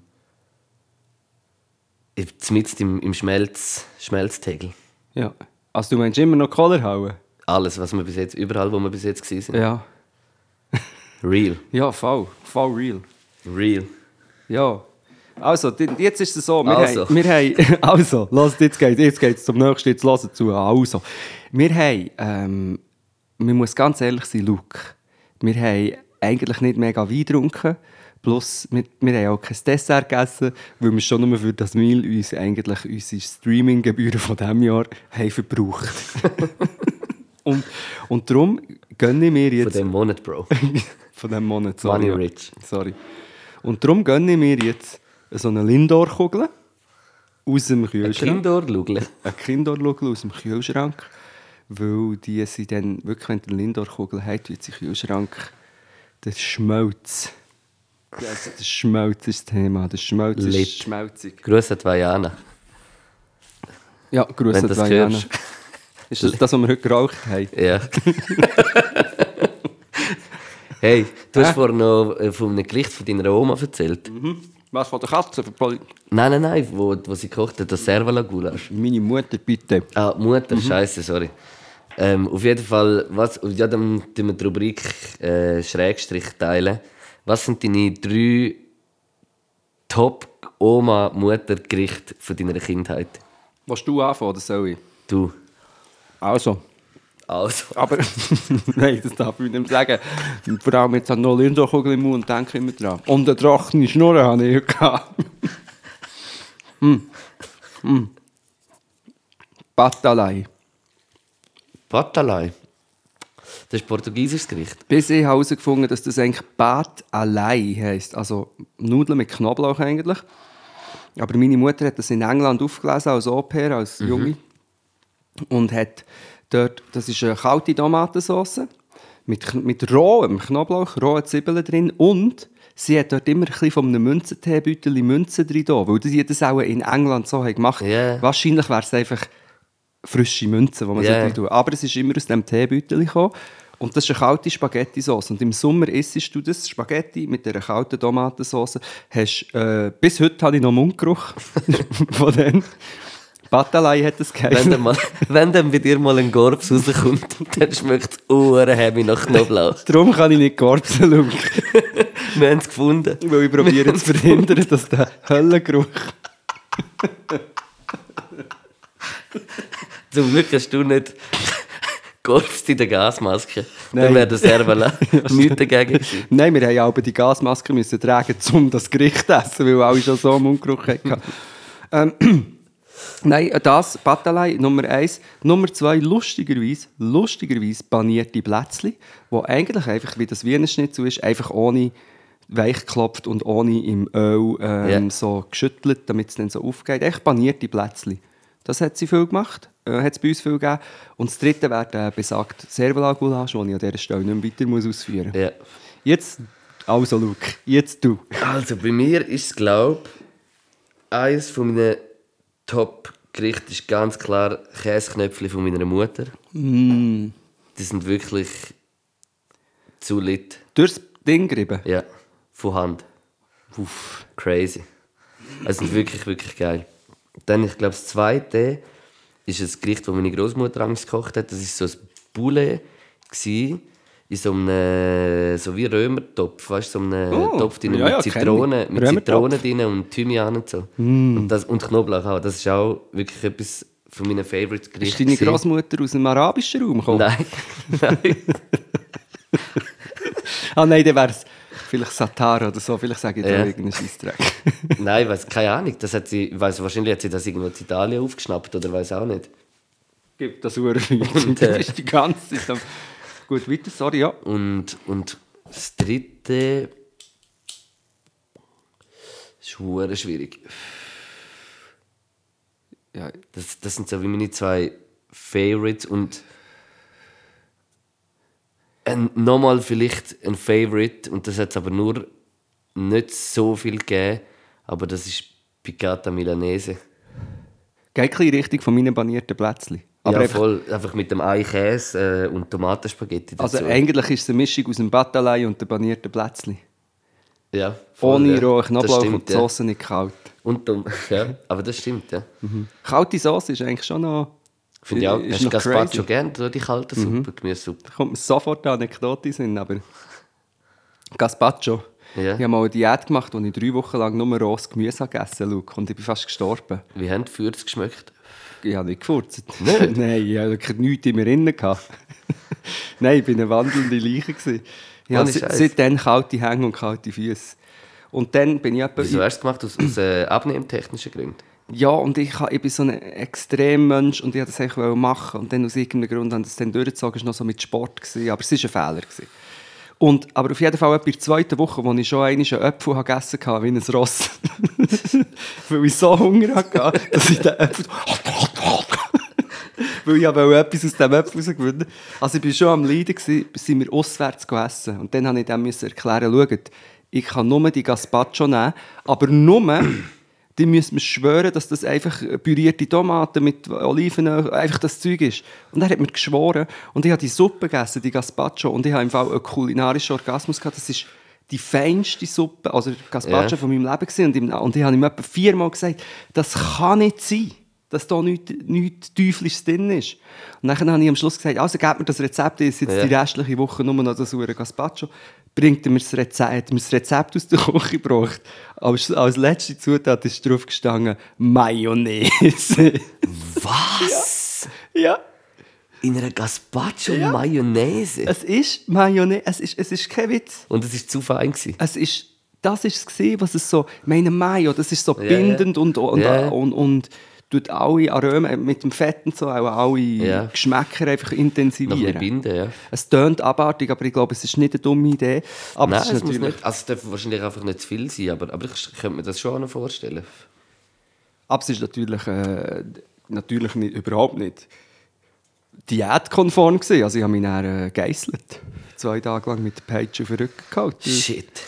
Mitten im, im Schmelz, Schmelztegel. ja. Also du meinst immer noch Kohlerhaue? Alles, was wir bis jetzt, überall, wo wir bis jetzt waren. Ja. Real. *laughs* Ja, voll. Voll real. Real. Ja. Also, jetzt ist es so, wir Also. haben, wir haben, *laughs* also, los, jetzt geht jetzt geht's zum nächsten, jetzt hören zu. Also, wir haben, ähm, man muss ganz ehrlich sein, Luke, wir haben eigentlich nicht mega Wein getrunken, plus wir, wir haben auch kein Dessert gegessen, weil wir schon nur für das Meal uns eigentlich unsere Streaminggebühren von diesem Jahr haben verbraucht. *laughs* und, und darum gönne ich mir Von jetzt... dem Monat, Bro. *laughs* Von diesem Monat, sorry. Money rich. Sorry. Und darum gönne ich mir jetzt so eine Lindor-Kugel aus dem Kühlschrank. Kindor, Lugli. Eine Kindor-Kugel aus dem Kühlschrank. Weil die sind dann, wirklich, wenn eine Lindor-Kugel hast, wird sie im Kühlschrank der Schmelz. Also, der Schmelz ist das Thema. Der Schmelz Lit. ist schmelzig. Grüße an Vajana. Ja, grüße das Diana. hörst. Ist das das, was wir heute geraucht haben? Ja. *laughs* hey, du hast vorhin noch äh, von einem Gericht von deiner Oma erzählt. Was von der Katze? Nein, nein, nein, wo, wo sie kocht hat, das Servala Gulasch. Meine Mutter, bitte. Ah, Mutter, scheiße, sorry. Ähm, auf jeden Fall, was, ja, dann tun wir die Rubrik äh, Schrägstrich teilen. Was sind deine drei Top-Oma-Mutter-Gerichte von deiner Kindheit? Willst du anfangen oder soll ich? Du. Also, Also, *laughs* Aber nein, das darf ich nicht sagen. Und Vor allem jetzt hat noch Lindorkugel im Mund, denke ich immer dran. Und eine trockene Schnur habe ich gehabt. *laughs* mm. Mm. Patalei. Patalei. Das ist portugiesisches Gericht. Bis ich herausgefunden dass das eigentlich Patalei heisst. Also Nudeln mit Knoblauch eigentlich. Aber meine Mutter hat das in England aufgelesen als Au-pair, als Junge. Und hat dort, das ist eine kalte Tomatensauce mit, mit rohem Knoblauch, rohen Zwiebeln drin und sie hat dort immer ein bisschen von einem Münzenteebeutel Münzen drin, da, weil die das auch in England so haben gemacht Ja. Wahrscheinlich wäre es einfach frische Münzen, die man Ja. so tut. Aber es ist immer aus dem Teebeutel gekommen. Und das ist eine kalte Spaghetti-Sauce. Und im Sommer isst du das Spaghetti mit dieser kalten Tomatensauce. Hast, äh, bis heute habe ich noch Mundgeruch *laughs* von denen. Patalei hat das Wenn geheißen. dann, mal, *laughs* wenn dann bei dir mal ein Gorbs rauskommt, *laughs* dann schmeckt es heavy nach Knoblauch. Darum kann ich nicht korpsen, Luke. *laughs* Wir haben es gefunden. Weil ich probiere zu verhindern, dass der Höllengeruch... Zum Glück hast du nicht Gorbs in der Gasmaske. Nein. Dann wäre der Servala nichts dagegen gewesen. Nein, wir haben ja die Gasmaske müssen tragen, um das Gericht zu essen, weil alle schon so einen Mundgeruch hatten. ähm, *clears throat* Nein, das, Patalei, Nummer eins. Nummer zwei, lustigerweise, lustigerweise panierte Plätzchen, wo eigentlich einfach, wie das Wiener Schnitzel ist, einfach ohne weich geklopft und ohne im Öl ähm, Ja. so geschüttelt, damit es dann so aufgeht. Echt panierte Plätzchen. Das hat sie viel gemacht, äh, hat es bei uns viel gegeben. Und das dritte wäre der besagt Servola-Gulasch, den ich an dieser Stelle nicht weiter muss ausführen muss. Ja. Jetzt, also Luke, jetzt du. Also bei mir ist es, glaube ich, eines von meinen Top-Gerichten ist ganz klar Käseknöpfchen von meiner Mutter. Die sind wirklich zu lit. Durchs Ding gerieben. Ja, von Hand. Uff. Crazy. Es sind wirklich, wirklich geil. Dann, ich glaube, das zweite ist ein Gericht, das meine Großmutter Angst gekocht hat. Das ist so ein Poulet gsi in so einem so wie Römertopf, weißt du, so einem Oh, Topf drin ja, mit Zitronen, mit. Zitronen drin und Thymian und so. Und, das, und Knoblauch auch. Das ist auch wirklich etwas von meinen Favorite Ist Gerichten. deine gewesen. Großmutter aus dem arabischen Raum gekommen? Nein, nein. *laughs* Ah nein, dann wäre es vielleicht Satara oder so. Vielleicht sage ich da Ja. irgendeinen Scheissdreck. *laughs* nein, weiß keine Ahnung. Das hat sie, weiss, wahrscheinlich hat sie das irgendwo in Italien aufgeschnappt oder weiß auch nicht. Gib das Uhr Und, äh, bist die ganze Zeit. Gut, weiter, sorry, ja. Und, und das dritte ist schwierig. ja. Das, das sind so wie meine zwei Favorites und ein, nochmal vielleicht ein Favorite und das hat es aber nur nicht so viel gegeben, aber das ist Piccata Milanese. Geht ein Richtung von meinen panierten Plätzchen. Aber ja, einfach, voll, einfach mit dem Ei Käse äh, und Tomatenspaghetti dazu. also eigentlich ist es eine Mischung aus dem Batalei und den panierten Plätzchen. ja, voll, Ohne ja. rohen Knoblauch stimmt, und die ja. Sauce nicht kalt. Und dumm, *laughs* ja, aber das stimmt, ja. Kalte Sauce ist eigentlich schon noch... Finde ich auch. ist Hast du Gazpacho gern, oder die kalte Suppe, Gemüsesuppe? Da kommt mir sofort eine Anekdote in den Sinn, aber... *laughs* Gazpacho. Ja. Ich habe mal eine Diät gemacht, wo ich drei Wochen lang nur rohes Gemüse habe gegessen Luke, und ich bin fast gestorben. Wie haben die Fürze geschmeckt? Ich habe nicht gefurzt. *laughs* Nicht? Nein, ich hatte wirklich nichts in mir drin. Nein, ich war eine wandelnde Leiche. gewesen. Ich habe seitdem kalte Hänge und kalte Füße. Und dann bin ich etwa... Wieso hast du es gemacht? Aus, aus äh, abnehmtechnischen Gründen? Ja, und ich, ich bin so ein Extremmensch und ich wollte das eigentlich machen. Und dann aus irgendeinem Grund habe ich das dann durchgezogen. Es war noch so mit Sport, gewesen, aber es war ein Fehler. Gewesen. Und, aber auf jeden Fall in der zweiten Woche, als ich schon einen Apfel gegessen habe, wie ein Ross. *laughs* Weil ich so Hunger hatte, dass ich den Apfel... *laughs* Weil ich wollte etwas aus diesem Apfel rausgewinnen. Also ich war schon am Leiden, gewesen, sind wir auswärts gegessen. Und dann musste ich dem erklären, schaut, ich kann nur die Gazpacho nehmen, aber nur... Die müssen mir schwören, dass das einfach pürierte Tomaten mit Olivenöl, einfach das Zeug ist. Und er hat mir geschworen. Und ich habe die Suppe gegessen, die Gazpacho. Und ich habe im Fall einen kulinarischen Orgasmus gehabt. Das ist die feinste Suppe, also Gazpacho Ja. von meinem Leben gewesen. Und, im, und ich habe ihm etwa viermal gesagt, das kann nicht sein, dass da nichts, nichts Teuflisches drin ist. Und dann habe ich am Schluss gesagt, also gebt mir das Rezept, ich jetzt Ja. die restliche Woche nur noch das saure Gazpacho. Bringt mir das Rezept, hat mir das Rezept aus der Küche gebracht. Aber als letzte Zutat ist drauf gestanden, Mayonnaise. *laughs* Was? ja. In einer Gazpacho Mayonnaise. Es ist Mayonnaise, es ist, es ist kein Witz. Und es war zu fein. Gewesen. Es ist, das ist es was es so, meine Mayo, das ist so Ja, bindend und, und, Ja. und, und tut alle Aromen mit dem Fett und so auch alle Ja. Geschmäcker einfach Noch ein intensivieren. bisschen binden, ja. Es tönt abartig, aber ich glaube, es ist nicht eine dumme Idee. Aber Nein, es es muss nicht. Also es darf wahrscheinlich einfach nicht zu viel sein, aber, aber ich könnte mir das schon noch vorstellen. aber es ist natürlich, äh, natürlich nicht, überhaupt nicht diätkonform gewesen. Also ich habe mich dann äh, geisselt. Zwei Tage lang mit der Peitsche auf den Rücken gehalten. Shit.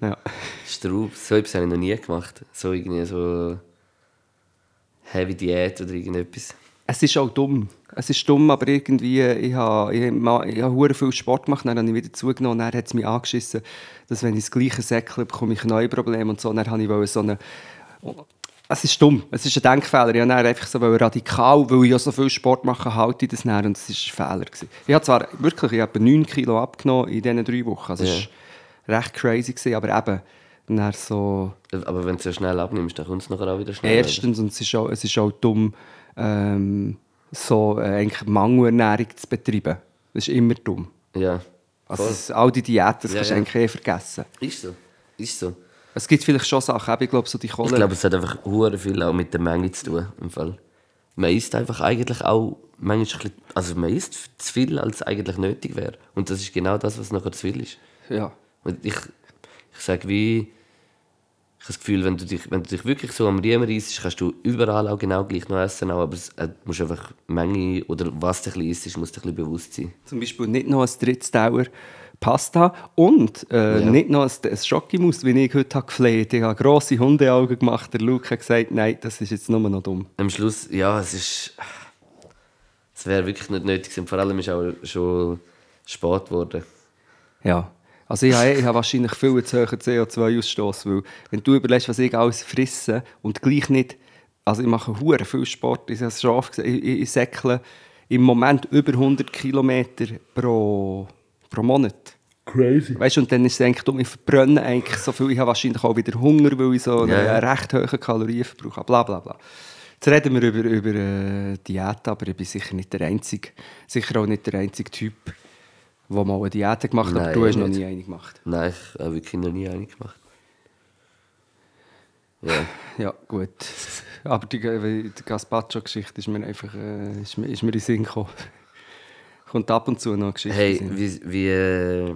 Ja. Straub, so etwas habe ich noch nie gemacht. So irgendwie so Heavy Diät oder irgendetwas. Es ist auch dumm. Es ist dumm, aber irgendwie, ich habe, ich habe, ich habe viel Sport gemacht, dann habe ich wieder zugenommen, dann hat es mich angeschissen, dass wenn ich das gleiche säckle, bekomme ich neue Probleme und so. Dann habe ich wollte so eine... Es ist dumm, es ist ein Denkfehler. Ich dann einfach so wollte radikal, weil ich ja so viel Sport mache, halte ich das dann und das war ein Fehler. Gewesen. Ich habe zwar wirklich, ich habe 9 Kilo abgenommen in diesen drei Wochen, also es war recht crazy, gewesen, aber eben, dann so... Aber wenn du so schnell abnimmst, dann kommt es nachher auch wieder schnell. Erstens, und es ist auch, es ist auch dumm, ähm, so äh, eigentlich Mangelernährung zu betreiben. Das ist immer dumm. Ja. Also es, all die Diäten, das Ja, kannst du ja. eigentlich eh vergessen. Ist so. Ist so. Es gibt vielleicht schon Sachen, ich glaube, so die Kohle... Ich glaube, es hat einfach hure viel auch mit der Menge zu tun. Im Fall. Man isst einfach eigentlich auch manchmal ein bisschen, also man isst zu viel, als eigentlich nötig wäre. Und das ist genau das, was nachher zu viel ist. ja. Und ich, ich sage wie, ich habe das Gefühl, wenn du dich, wenn du dich wirklich so am Riemen reissst, kannst du überall auch genau gleich noch essen, aber es, äh, du musst einfach Menge oder was du ein bisschen isst, musst du ein bisschen bewusst sein. Zum Beispiel nicht noch ein Drittsdauer Pasta und äh, Ja. nicht noch ein, ein Schokimus, wie ich heute habe gefleht. Ich habe grosse Hundeaugen gemacht. Der Luke hat gesagt, nein, das ist jetzt nur noch dumm. Am Schluss, ja, es ist. Es wäre wirklich nicht nötig gewesen. Vor allem ist auch schon spät geworden. Ja. Also ich habe, ich habe wahrscheinlich viel zu hohen CO2-Ausstoß, weil wenn du überlegst, was ich alles frisse und gleich nicht, also ich mache hure viel Sport, ich habe es schon oft gesagt, ich, ich, ich säckle im Moment über 100 Kilometer pro, pro Monat. Crazy. Weißt du, und dann ist es eigentlich dumm, ich verbrenne eigentlich so viel, ich habe wahrscheinlich auch wieder Hunger, weil ich so einen ja. recht hohen Kalorienverbrauch habe, bla bla bla. Jetzt reden wir über, über äh, Diät, aber ich bin sicher nicht der Einzige, sicher auch nicht der einzige Typ, der mal eine Diät gemacht hat, aber du hast noch nicht. nie eine gemacht. Nein, ich habe wirklich noch nie eine gemacht. Ja. Ja, gut. Aber die, die Gaspacho-Geschichte ist mir einfach äh, ist mir, ist mir in den Sinn gekommen. Kommt ab und zu noch eine Geschichte. Hey, wie. wie äh,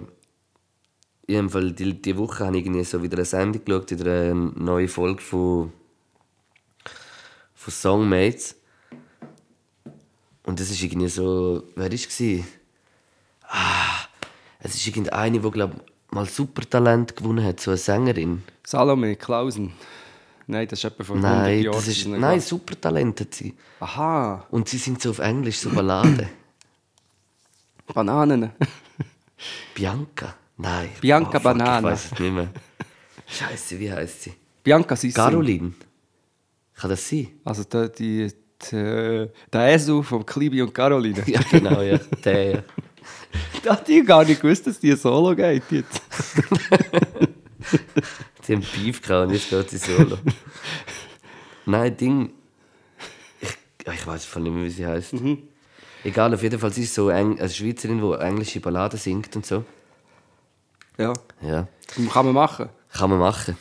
in Fall, die, die Woche habe ich irgendwie so wieder eine Sendung geschaut, wieder eine neue Folge von, von Songmates. Und das ist irgendwie so. Wer war es? Ah, es ist irgendeine, die, glaube mal Supertalent gewonnen hat, so eine Sängerin. Salome Klausen. Nein, das ist etwa 100 Nein, Jahren. das ist, nein? Supertalent hat sie. Aha, Und sie sind so auf Englisch, so Balladen. *clears throat* Bananen. *laughs* Bianca? Nein. Bianca fuck, Banana. Ich weiß es nicht mehr. Scheiße, wie heißt sie? Bianca Sissi. Caroline. Kann das sein? Also die, die, die, der Esu von Klibi und Caroline. *laughs* Ja, genau, ja. Der, ja. *laughs* Da ich gar nicht gewusst, dass die Solo geht jetzt. *laughs* Die haben Beef gehabt und jetzt geht sie solo. Nein, Ding. Ich, ich weiß voll nicht mehr, wie sie heißt. Mhm. Egal, auf jeden Fall, sie ist so Eng eine Schweizerin, die englische Balladen singt und so. Ja, Ja. kann man machen. Kann man machen.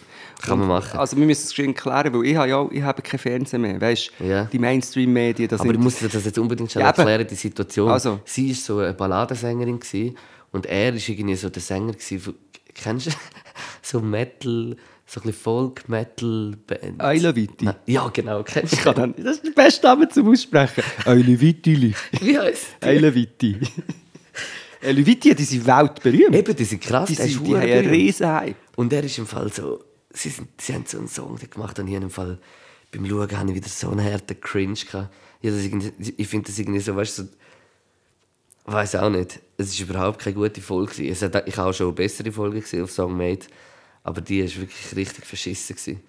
Kann man machen. Also wir müssen es geschwind klären, weil ich habe ja ich habe kein Fernsehen mehr. Weißt Ja. die Mainstream-Medien, Aber ich muss dir das jetzt unbedingt schnell Ja, erklären, die Situation. Also. Sie war so eine Balladensängerin gewesen, und er war irgendwie so der Sänger. Gewesen von, kennst du *laughs* so Metal, so ein bisschen Folk-Metal-Band? Eile Vitti. Nein, Ja, genau, kennst Ich du kann dann, das ist der beste Name zum Aussprechen. Eile Vitti. *laughs* Wie heisst die? Eile Vitti. Eile Vitti, die sind weltberühmt. Eben, die sind krass, Die, sind, die haben einen riesen Hype. Und er ist im Fall so, sie, sie haben so einen Song gemacht und ich habe im Fall, beim Schauen habe ich wieder so einen harten Cringe gehabt. Ich, ich finde das irgendwie so, weißt du, so, weiß auch nicht. Es ist überhaupt keine gute Folge. Es hat, ich habe auch schon bessere Folge gesehen auf Songmate, aber die war wirklich richtig verschissen. Gewesen.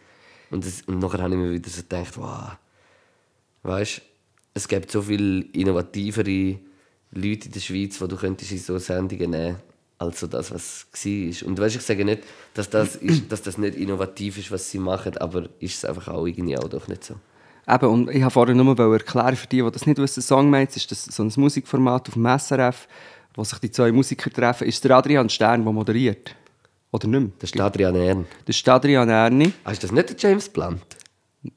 Und, das, und nachher habe ich mir wieder so gedacht, wow, weißt es gibt so viele innovativere Leute in der Schweiz, die du könntest in so Sendungen nehmen als so das, was war. Und weißt, ich sage nicht, dass das, *clears throat* ist, dass das nicht innovativ ist, was sie machen, aber ist es einfach auch irgendwie auch doch nicht so. Eben, und ich habe vorher nur erklären, für die, die das nicht wissen, Songmates ist das so ein Musikformat auf dem SRF, wo sich die zwei Musiker treffen. Ist der Adrian Stern, der moderiert? Oder nicht mehr? Das ist Adrian Ern. Das ist Adrian Erni. Ah, ist das nicht der James Blunt?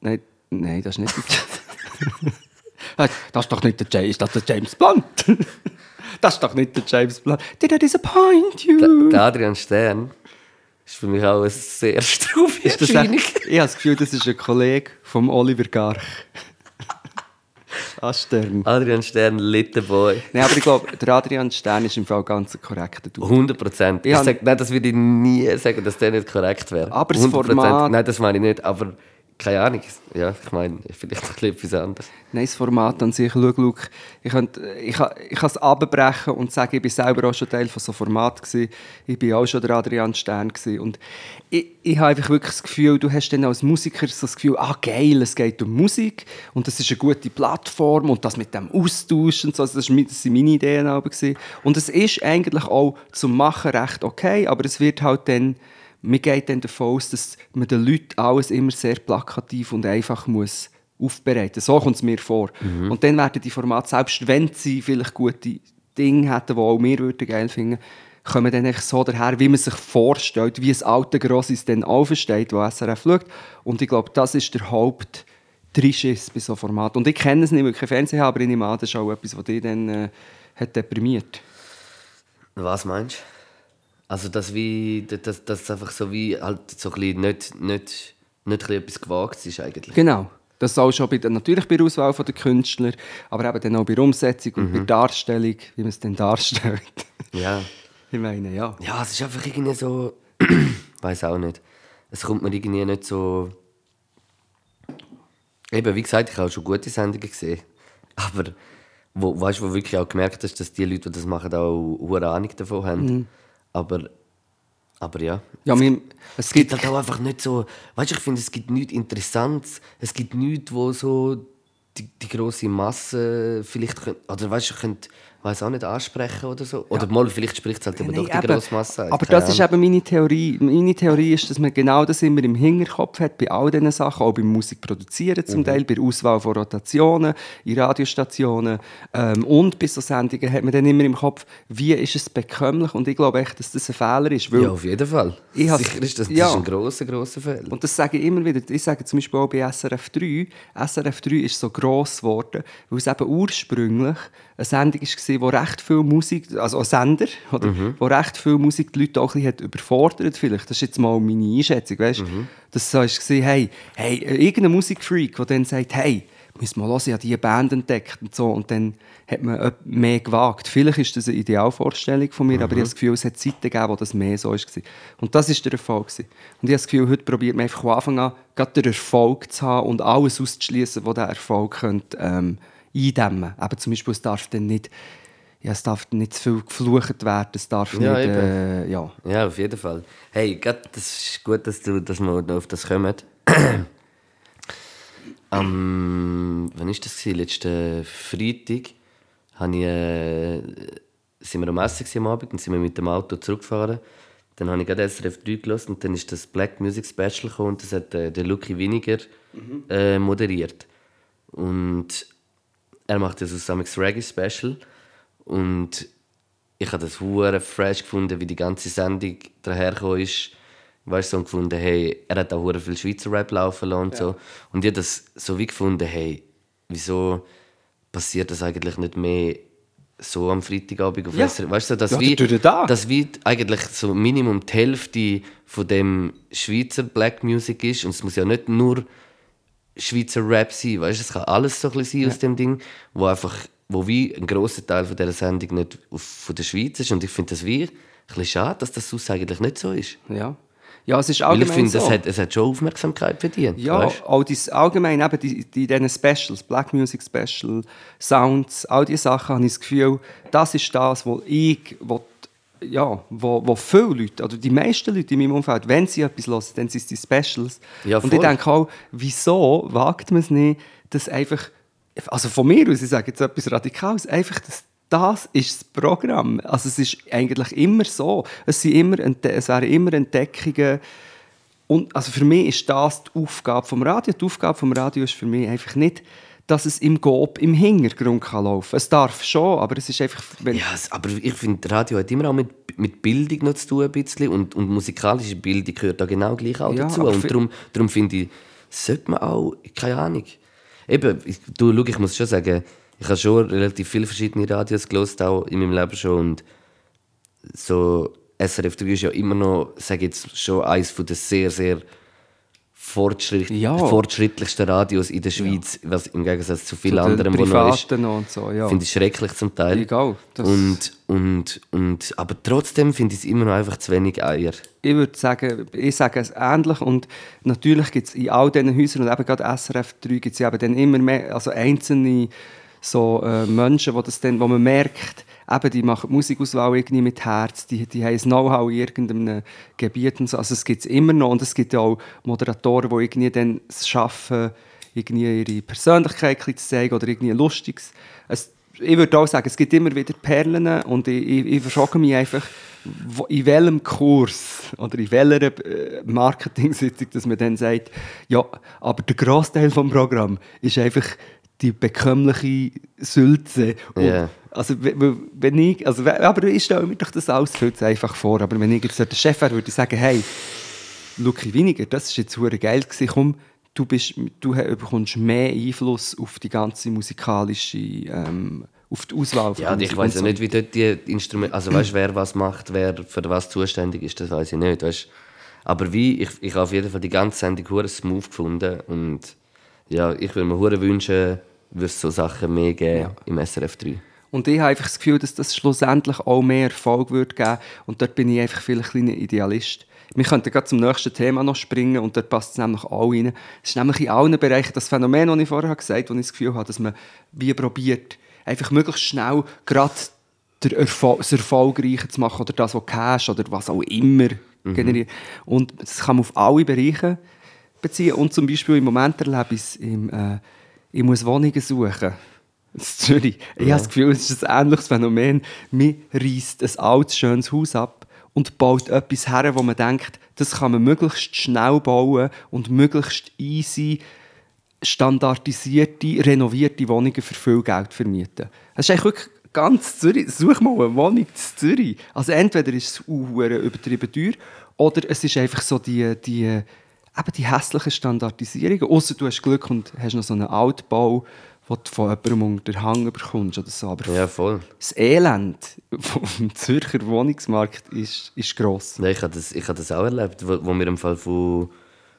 Nein, nein, das ist nicht der *laughs* Das ist doch nicht der James, ist das der James Blunt? *laughs* Das ist doch nicht der James Blunt. Did I disappoint Der, you? der Adrian Stern ist für mich auch eine sehr *laughs* strube Erscheinung. ich habe das Gefühl, das ist ein Kollege von Oliver Garch. Ah, Stern. Adrian Stern, Little Boy. Nein, aber ich glaube, der Adrian Stern ist im Fall ganz ein korrekter Dude. 100 Prozent. Nein, das würde ich nie sagen, dass der nicht korrekt wäre. Aber das 100%. Format- Nein, das meine ich nicht. Aber keine Ahnung. Ja, ich meine, vielleicht ein etwas anderes. Nein, das Format an sich, schau, schau, ich kann ich, ich kann es abbrechen und sagen, ich war selber auch schon Teil von so Format. Gewesen. Ich war auch schon der Adrian Stern. Gewesen. Und ich, ich habe einfach wirklich das Gefühl, du hast dann als Musiker so das Gefühl, ah geil, es geht um Musik und das ist eine gute Plattform und das mit dem Austausch und so, also das, waren meine Ideen. Und es ist eigentlich auch zum Machen recht okay, aber es wird halt dann mir geht dann davon aus, dass man den Leuten alles immer sehr plakativ und einfach muss aufbereiten. So kommt es mir vor. Und dann werden die Formate, selbst wenn sie vielleicht gute Dinge hätten, die auch wir würden geil finden, kommen dann so daher, wie man sich vorstellt, wie ein alter Grossis dann aufsteht, wo SRF schaut. Und ich glaube, das ist der Haupt Trischiss bei so einem Format. Und ich kenne es nicht, weil ich kein Fernsehen habe, aber ich nehme an, das ist auch etwas, was dich dann äh, hat deprimiert. Was meinst du? Also, dass wie, dass, dass einfach so wie halt so ein bisschen nicht, nicht, nicht ein etwas gewagt ist eigentlich. Genau. Das auch schon bei natürlich bei der Auswahl der Künstler, aber eben dann auch bei der Umsetzung und bei der Darstellung, wie man es dann darstellt. Ja. *laughs* ich meine, ja. Ja, es ist einfach irgendwie so. *clears throat* weiß auch nicht. Es kommt mir irgendwie nicht so. Eben, wie gesagt, ich habe auch schon gute Sendungen gesehen. *laughs* Aber wo, weißt, wo wirklich auch gemerkt hast, dass die Leute, die das machen, auch eine Ahnung davon haben. Aber, aber ja. Ja, wir, es Es gibt gibt, halt auch einfach nicht so. Weißt du, ich finde, es gibt nichts Interessantes. Es gibt nichts, wo so die, die große Masse vielleicht könnt, oder weißt du, könnt, weiß auch nicht ansprechen oder so. Oder mal vielleicht spricht es halt eben Nein, doch die eben. grosse Masse. an. Aber das ist eben meine Theorie. Meine Theorie ist, dass man genau das immer im Hinterkopf hat, bei all diesen Sachen, auch beim Musikproduzieren Mhm. zum Teil, bei der Auswahl von Rotationen, in Radiostationen ähm, und bei so Sendungen hat man dann immer im Kopf, wie ist es bekömmlich und ich glaube echt, dass das ein Fehler ist. Ja, auf jeden Fall. Sicher ist das, das ja. ist ein grosser, grosser Fehler. Und das sage ich immer wieder. Ich sage zum Beispiel auch bei SRF 3. SRF 3 ist so gross geworden, weil es eben ursprünglich eine Sendung war, die recht viel Musik, also ein Sender, oder, wo recht viel Musik die Leute auch ein bisschen hat überfordert vielleicht. Das ist jetzt mal meine Einschätzung, weißt? Dass so ist gesehen, hey, hey, irgendein Musikfreak, der dann sagt, hey, müssen wir hören, ich habe diese Band entdeckt und so. Und dann hat man mehr gewagt. Vielleicht ist das eine Idealvorstellung von mir, aber ich habe das Gefühl, es hat Zeiten gegeben, wo das mehr so war. Und das war der Erfolg. gewesen. Und ich habe das Gefühl, heute probiert man einfach von Anfang an, gerade den Erfolg zu haben und alles auszuschließen, was der Erfolg könnte, ähm, eindämmen. Eben zum Beispiel, es darf dann nicht, ja, es darf nicht zu viel geflucht werden, es darf Ja, nicht, äh, ja. Ja, auf jeden Fall. Hey, grad, das ist gut, dass, du, dass wir noch auf das kommen. *clears throat* Am, wann war das? Gewesen? Letzten Freitag habe ich, äh, sind wir am Essen am Abend und sind wir mit dem Auto zurückgefahren. Dann habe ich gerade SRF 3 gelassen und dann ist das Black Music Special gekommen und das hat äh, der Lucky Winiger äh, moderiert. Und er macht das Samix Reggae Special und ich habe das hure fresh gefunden, wie die ganze Sendung dahergekommen ist. Weißt du, so gefunden, hey, er hat auch hure viel Schweizer Rap laufen lassen und so. Und ich habe das so wie gefunden, hey, wieso passiert das eigentlich nicht mehr so am Freitagabend auf Ja. SRF? Weißt du, dass Ja, wie, Tag. dass wie eigentlich so Minimum die Hälfte von dem Schweizer Black Music ist und es muss ja nicht nur Schweizer Rap sein, weißt du, es kann alles so ein bisschen sein aus dem Ding, wo einfach, wo wie ein grosser Teil von dieser Sendung nicht auf, von der Schweiz ist und ich finde das wie ein bisschen schade, dass das sonst eigentlich nicht so ist. Ja. Ja, es ist Weil ich allgemein finde, so. es, hat, es hat schon Aufmerksamkeit verdient. Ja, weißt? auch dies, allgemein eben die, die, diesen Specials, Black Music Special, Sounds, all diese Sachen, habe ich das Gefühl, das ist das, wo ich, wo, ja, wo, wo viele Leute, oder die meisten Leute in meinem Umfeld, wenn sie etwas hören, dann sind es die Specials. Ja, Und ich denke auch, wieso wagt man es nicht, dass einfach, also von mir aus, ich sage jetzt etwas Radikales, einfach das das ist das Programm. Also es ist eigentlich immer so. Es, sind immer, es wären immer Entdeckungen, Und also für mich ist das die Aufgabe vom Radio. Die Aufgabe vom Radio ist für mich einfach nicht, dass es im Gob im Hintergrund kann laufen Es darf schon, aber es ist einfach... Ja, aber ich finde, Radio hat immer auch mit, mit Bildung noch zu tun, ein bisschen. Und, und musikalische Bildung gehört da genau gleich auch Ja, dazu. Und darum, darum finde ich, sollte man auch, keine Ahnung. Eben, ich, du, schau, ich muss schon sagen, ich habe schon relativ viele verschiedene Radios gelost, auch in meinem Leben schon. Und so SRF 3 ist ja immer noch, sage ich jetzt, schon eines von den sehr, sehr fortschritt, Ja. fortschrittlichsten Radios in der Schweiz, was im Gegensatz zu vielen Zu anderen, wo noch ist. Und so, ja. Finde ich schrecklich zum Teil. Egal, Und, und, und, aber trotzdem finde ich es immer noch einfach zu wenig Eier. ich würde sagen, ich sage es ähnlich und natürlich gibt es in all diesen Häusern und eben gerade SRF 3 gibt es ja eben dann immer mehr, also einzelne so äh, Menschen, wo, das dann, wo man merkt, eben, die machen Musikauswahl irgendwie mit Herz, die, die haben Know-how in irgendeinem Gebiet und so. Also es gibt es immer noch und es gibt auch Moderatoren, die irgendwie dann es schaffen, irgendwie ihre Persönlichkeit zu zeigen oder irgendwie Lustiges. Es, ich würde auch sagen, es gibt immer wieder Perlen und ich, ich, ich verschocke mich einfach, wo, in welchem Kurs oder in welcher äh, Marketing-Sitzung, dass man dann sagt, ja, aber der Großteil vom Programm ist einfach die bekömmliche Sülze. Und- Ja. Also, wenn ich, also, aber ich stelle mir doch das alles viel zu einfach vor. Aber wenn ich jetzt der Chef wäre, würde ich sagen, hey, Luki Winiger, das war jetzt hure geil gewesen. Komm, du, bist, du bekommst mehr Einfluss auf die ganze musikalische, ähm, auf die Auswahl. Ja, ich weiß ja nicht, wie dort die Instrumente, also weißt, wer was macht, wer für was zuständig ist, das weiß ich nicht, weißt. Aber wie, ich, ich habe auf jeden Fall die ganze Sendung hure smooth gefunden und ja, ich würde mir hure wünschen, würde es so Sachen mehr geben im SRF 3. Und ich habe einfach das Gefühl, dass das schlussendlich auch mehr Erfolg wird geben. Und dort bin ich einfach vielleicht ein kleiner Idealist. Wir könnten gerade zum nächsten Thema noch springen und dort passt es nämlich auch rein. Es ist nämlich in allen Bereichen das Phänomen, das ich vorher gesagt habe, wo ich das Gefühl habe, dass man wie probiert, einfach möglichst schnell gerade der Erfol das Erfolgreiche zu machen oder das, was Cash oder was auch immer generiert. Und das kann man auf alle Bereiche beziehen. Und zum Beispiel im Moment erlebe ich es, im, äh, ich muss Wohnungen suchen. In Zürich. Ich habe das Gefühl, es ist ein ähnliches Phänomen. Man reißt ein altes, schönes Haus ab und baut etwas her, wo man denkt, das kann man möglichst schnell bauen und möglichst easy standardisierte, renovierte Wohnungen für viel Geld vermieten. Es ist eigentlich wirklich ganz Zürich. Such mal eine Wohnung in Zürich. Also entweder ist es übertrieben teuer oder es ist einfach so die, die, eben die hässliche Standardisierung. Außer du hast Glück und hast noch so einen Altbau, wo du von jemandem unter den Hang bekommst oder so. Aber Ja, voll. das Elend vom Zürcher Wohnungsmarkt ist, ist gross. Ja, ich habe das, ich habe das auch erlebt, wo, wo wir im Fall von,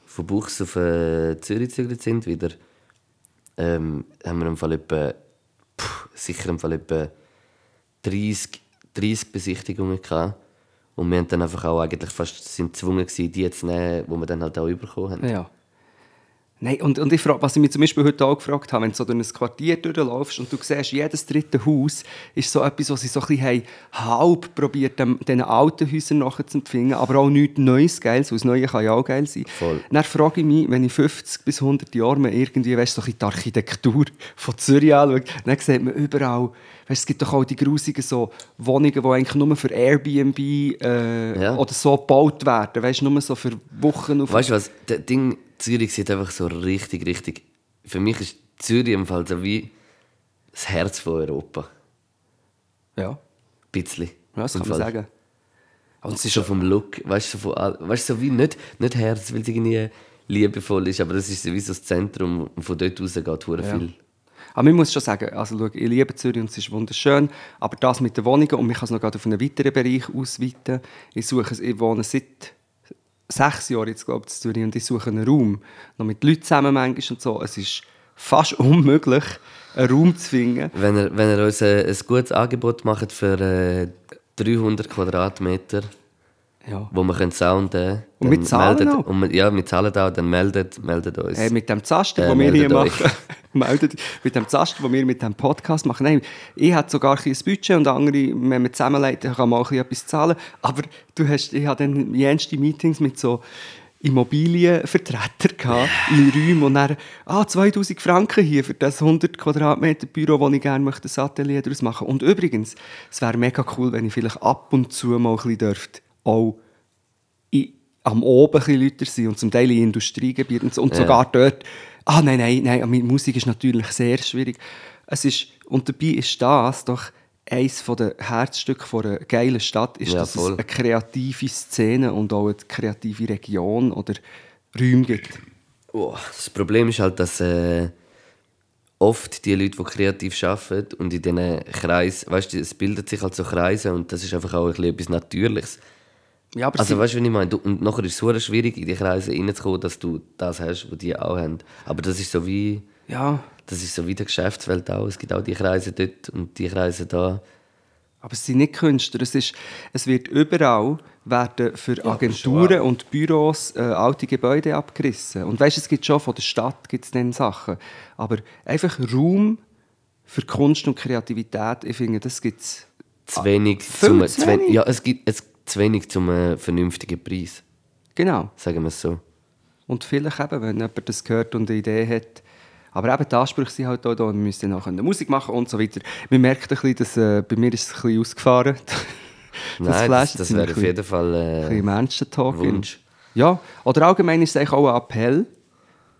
von Buchs auf äh, Zürich gezügelt sind wieder. Ähm, haben wir im Fall etwa, puh, sicher im Fall etwa 30, 30 Besichtigungen gehabt. Und wir haben dann einfach auch eigentlich fast sind gezwungen gewesen, die zu nehmen, die wir dann halt auch bekommen haben. Ja. Nein, und, und ich frage, was ich mich zum Beispiel heute auch gefragt habe, wenn du so durch ein Quartier durchlaufst und du siehst, jedes dritte Haus ist so etwas, was sie so ein bisschen halb probiert, diesen alten Häusern nachzuempfinden, aber auch nichts Neues Geiles, weil das Neue kann ja auch geil sein. Voll. Dann frage ich mich, wenn ich 50 bis 100 Jahre mal irgendwie weißt, so ein bisschen die Architektur von Zürich anschaue, dann sieht man überall, weißt, es gibt doch auch die grusigen so Wohnungen, die eigentlich nur für Airbnb äh, Ja. oder so gebaut werden, weißt, nur so für Wochen auf Weißt du was? Das Ding, Zürich sieht einfach so richtig, richtig. Für mich ist Zürich im Fall so wie das Herz von Europa. Ja. Ein bisschen. Ja, das kann man sagen. Und es ist vom Look, weißt du, so, von weißt, so wie nicht, nicht Herz, weil es irgendwie liebevoll ist, aber das ist so wie so das Zentrum und von dort aus geht hure viel. Aber man muss schon sagen, also schau, ich liebe Zürich und es ist wunderschön, aber das mit den Wohnungen, und man kann es noch gerade auf einen weiteren Bereich ausweiten, ich, suche, ich wohne seit sechs Jahren jetzt, glaube ich, Zürich und ich suche einen Raum, noch mit Leuten zusammen manchmal und so, es ist fast *laughs* unmöglich, einen Raum zu finden. Wenn ihr, wenn ihr uns ein, ein gutes Angebot macht für äh, 300 Quadratmeter, Ja. wo wir können sounden Und wir zahlen meldet, auch? und wir, Ja, wir zahlen auch, dann meldet, meldet uns. Hey, mit dem Zaster, Äh, den wir hier machen, *laughs* meldet, mit dem Zaster, den wir mit dem Podcast machen. Nein, ich habe sogar ein bisschen Budget und andere, wenn wir zusammenleiten, kann man auch ein bisschen etwas zahlen. Aber du hast, ich habe dann jenste Meetings mit so Immobilienvertretern gehabt, in Räumen und dann, ah, 2000 Franken hier für das 100 Quadratmeter Büro, wo ich gerne möchte, ein Atelier daraus machen. Und übrigens, es wäre mega cool, wenn ich vielleicht ab und zu mal ein bisschen dürfte, auch in, am Oben Leute sind und zum Teil in Industriegebieten und, so. und Ja. sogar dort, ah nein, nein, nein, mit Musik ist natürlich sehr schwierig. Es ist, und dabei ist das doch eines der Herzstücke von einer geilen Stadt, ist, Ja, dass voll. es eine kreative Szene und auch eine kreative Region oder Räume gibt. Oh, das Problem ist halt, dass äh, oft die Leute, die kreativ arbeiten und in diesen Kreisen, weißt du, es bildet sich halt so Kreise und das ist einfach auch ein bisschen etwas Natürliches. Ja, aber Also sie- weißt du, was ich meine? Du, und nachher ist es so schwierig, in die Kreise reinzukommen, dass du das hast, was die auch haben. Aber das ist so wie, ja, das ist so wie der Geschäftswelt auch. Es gibt auch die Kreise dort und die Kreise da. Aber es sind nicht Künstler. Es, ist, es wird überall werden für Agenturen und Büros äh, alte Gebäude abgerissen. Und weißt, es gibt schon von der Stadt gibt's dann Sachen. Aber einfach Raum für Kunst und Kreativität, ich finde, das gibt es. Zu wenig viel zum, zu zu wen- wenig? Ja, es gibt es, zu wenig zum äh, vernünftigen Preis, Genau. sagen wir es so. Und vielleicht eben, wenn jemand das hört und eine Idee hat. Aber eben die Ansprüche sind halt auch da, wir müssen auch Musik machen und so weiter. Man merkt ein bisschen, dass äh, bei mir ist es ein bisschen ausgefahren. *laughs* Nein, Flash das, das wäre ein auf jeden Fall ein bisschen äh, Menschen-Talk. Wunsch. Ja, oder allgemein ist es eigentlich auch ein Appell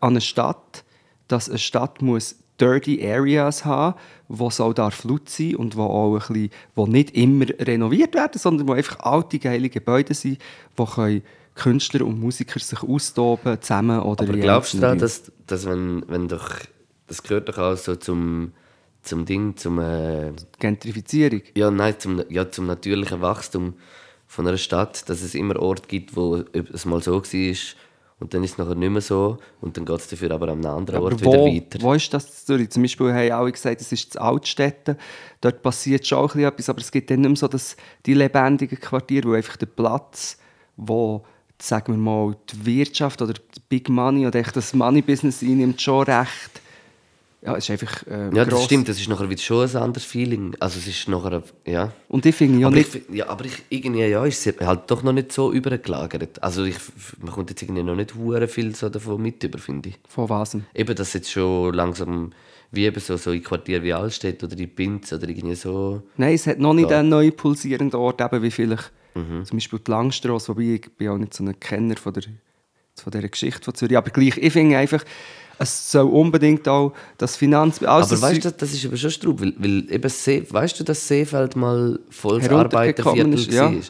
an eine Stadt, dass eine Stadt muss dirty Areas haben, wo soll darf laut sein und wo auch ein bisschen, wo nicht immer renoviert werden, sondern wo einfach alte geile Gebäude sind, wo können Künstler und Musiker sich austoben zusammen oder Aber glaubst du daran, dass, dass wenn, wenn doch, das gehört doch auch so zum, zum Ding, zum, äh, Gentrifizierung. ja, nein, zum, ja, zum natürlichen Wachstum von einer Stadt, dass es immer Orte gibt, wo es mal so war und dann ist es nachher nicht mehr so und dann geht es dafür aber an einem anderen Ort Aber wo, wieder weiter. wo ist das Zürich? Zum Beispiel haben alle gesagt, es ist das Altstädte. Dort passiert schon auch etwas, aber es gibt dann nicht mehr so das, die lebendigen Quartiere, wo einfach der Platz, wo, sagen wir mal, die Wirtschaft oder die Big Money oder echt das Money-Business einnimmt, schon recht. Ja, es ist einfach äh, Ja, das gross. stimmt, das ist nachher wieder schon ein anderes Feeling. Also es ist nachher, ja. Und ich finde ja aber, nicht... ich, ja, aber ich, irgendwie ja, ist es halt doch noch nicht so übergelagert. Also ich, man kommt jetzt irgendwie noch nicht hure viel so davon mit über, finde ich. Von was? Eben, dass jetzt schon langsam, wie eben so, so in Quartier wie Altstedt oder in Binz oder irgendwie so. Nein, es hat noch nicht Ja. einen neuen pulsierenden Ort, eben wie vielleicht Mhm. zum Beispiel die Langstrasse, wobei ich bin auch nicht so ein Kenner von, der, von dieser Geschichte von Zürich, aber gleich, ich finde einfach, es soll unbedingt auch das Finanz... Also aber weißt du, das ist aber schon Strub, weil, weil eben See, weißt du, dass Seefeld mal volles Heruntergekommen Arbeiterviertel ist, ja. war?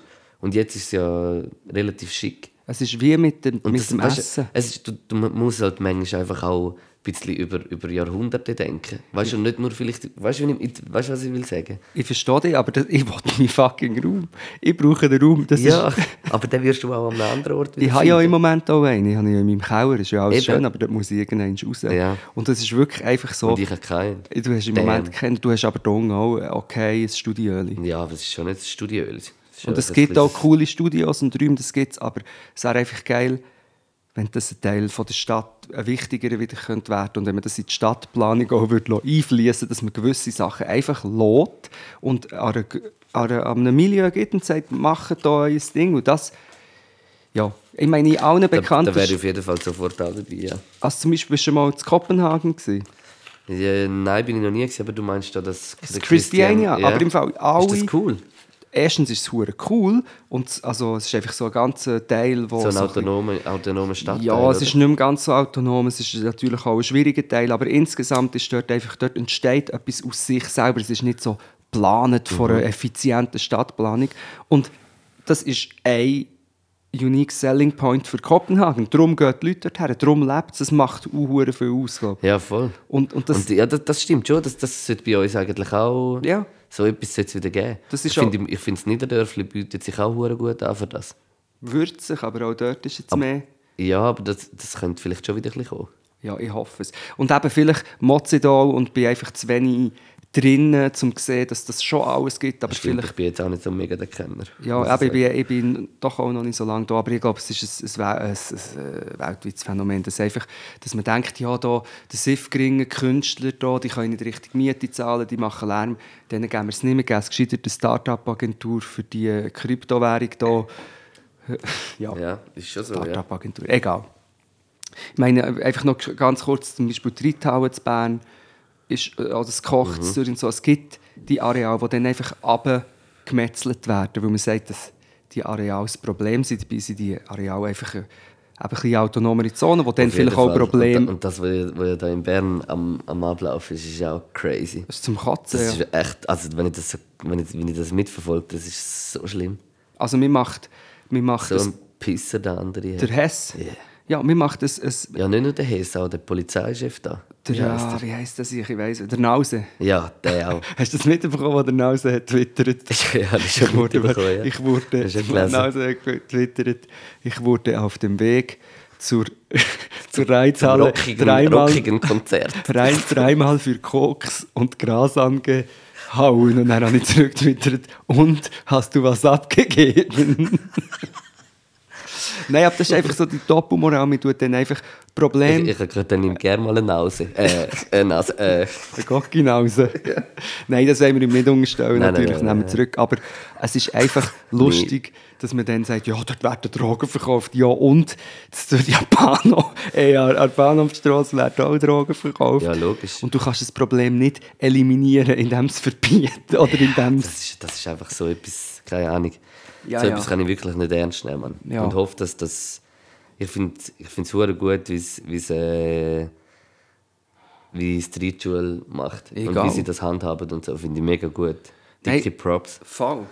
Und jetzt ist es ja relativ schick. es ist wie mit dem, Und mit das, dem weißt, du, Essen. Es ist, du, du musst halt manchmal einfach auch bisschen über, über Jahrhunderte denken. Weißt du, nicht nur vielleicht. Weißt du, weißt was ich will sagen? Ich verstehe dich, aber das, ich will meinen fucking Raum. Ich brauche den Raum. Das ja, ist, *laughs* aber dann wirst du auch an einem anderen Ort wieder ich habe ja im. Moment auch einen. Ich habe ja in meinem Keller. Das ist ja alles Eben. schön, aber dort muss ich irgendwann raus. Ja. Und das ist wirklich einfach so. Und ich habe keinen. Du hast im Damn. Moment keinen, du hast aber Dong auch ein okayes Studioöli. Ja, aber es ist schon nicht das Studiöl. Es ist schon Und es ein gibt auch coole Studios und Räume, das gibt es, aber es wäre einfach geil, wenn das ein Teil von der Stadt ein wichtiger wieder könnte werden und wenn man das in die Stadtplanung auch würde einfließen dass man gewisse Sachen einfach lässt und an, einer, an, einem Milieu geht und sagt, macht da euer Ding und das, ja, ich meine, in allen Da, bekannten... da wäre ich auf jeden Fall sofort auch dabei, ja. also zum Beispiel bist du schon mal in Kopenhagen gewesen? ja. Nein, bin ich noch nie gewesen, aber du meinst da, dass... Das der Christiania, Christian- aber im Fall alle... Ist das cool? Erstens ist es hure cool und also, es ist einfach so ein ganzer Teil, wo So ein so autonomer, autonomer Stadtteil, Ja, es ist nicht mehr ganz so autonom, es ist natürlich auch ein schwieriger Teil, aber insgesamt ist dort einfach, dort entsteht etwas aus sich selber. Es ist nicht so geplant von Mhm. einer effizienten Stadtplanung. Und das ist ein unique selling point für Kopenhagen. Darum gehen die Leute dorthin, darum lebt es, es macht auch viel aus. glaub. Ja, voll. Und, und das, Und ja, das, das stimmt schon. Das, das sollte bei uns eigentlich auch Ja. So etwas sollte es wieder geben. Das ist ich finde, ich finde, das Niederdörfli bietet sich auch gut an für das. würzt sich, aber auch dort ist jetzt mehr... Ja, aber das, das könnte vielleicht schon wieder ein bisschen kommen. Ja, ich hoffe es. Und eben vielleicht da und bin einfach zu wenig drinnen, um zu sehen, dass das schon alles gibt. Aber Stimmt, vielleicht ich bin jetzt auch nicht so mega der Kenner. Ja, aber ich bin, ich bin doch auch noch nicht so lange da, aber ich glaube, es ist ein, ein, ein, ein, weltweites Phänomen, dass, einfach, dass man denkt, ja, da, die Siffgringen Künstler, da, die können nicht richtig Miete zahlen, die machen Lärm, denen geben wir es nicht mehr, geben es gescheiter eine Start-up-Agentur für die Kryptowährung da. *laughs* ja, Ja, ist schon so, ja. Start-up-Agentur, egal. Ich meine, einfach noch ganz kurz, zum Beispiel die Reithauen zu Bern, ist, äh, oder das Koch zu Zürich und so, es gibt die Areale, die dann einfach abgemetzelt werden, weil man sagt, dass die Areale das Problem sind. Dabei sind die Areale einfach eine, eben ein bisschen autonomere Zonen, wo dann vielleicht auch. Probleme... Und, da- und das, was ja, was ja da in Bern am, am Ablaufen ist, ist auch crazy. das ist zum Kotzen, Das ja. ist echt, also wenn ich das, wenn ich, wenn ich das mitverfolge, das ist so schlimm. Also mir macht, mir macht So das, ein Pisser der andere. der Hess... Yeah. Ja, mir macht das... Es, Ja, nicht nur der Hess, auch der Polizeichef da. Der, Wie heisst ja, wie heisst das? Ich weiss. Der Nause. Ja, der *laughs* auch. Hast du das mitbekommen, was der Nause hat twittert? *laughs* ja, das ist Ich wurde, ja. ich wurde? *laughs* Nause getwittert, ich wurde auf dem Weg zur, zur Reizhalle Rockigen, dreimal, rockigen Konzert. drei, dreimal für Koks und Gras angehauen. Und dann habe ich zurückgetwittert, und hast du was abgegeben? Nein, aber das ist einfach so die Doppelmoral. Man tut dann einfach Ich, Problem... ich habe dann ihm gerne mal eine Nase. Äh, eine Nase. Äh, Der Gockinause. Nein, das wollen wir ihm nicht unterstellen, Nein, nein, natürlich, nein, nehmen wir nein. zurück. Aber es ist einfach lustig, dass man dann sagt, ja, dort werden Drogen verkauft. Ja, und durch Japano, an der Bahnhofstrasse werden auch Drogen verkauft. Ja, logisch. Und du kannst das Problem nicht eliminieren, indem es verbieten oder indem es... das, ist, das ist einfach so etwas, keine Ahnung. Ja, so ja. etwas kann ich wirklich nicht ernst nehmen. Ja. Und hoffe, dass das. Ich finde ich es super gut, wie es wie es, äh, wie Street Jewel macht. Und Egal. wie sie das handhaben und so. Finde ich mega gut. Hey. Dicke Props. Voll.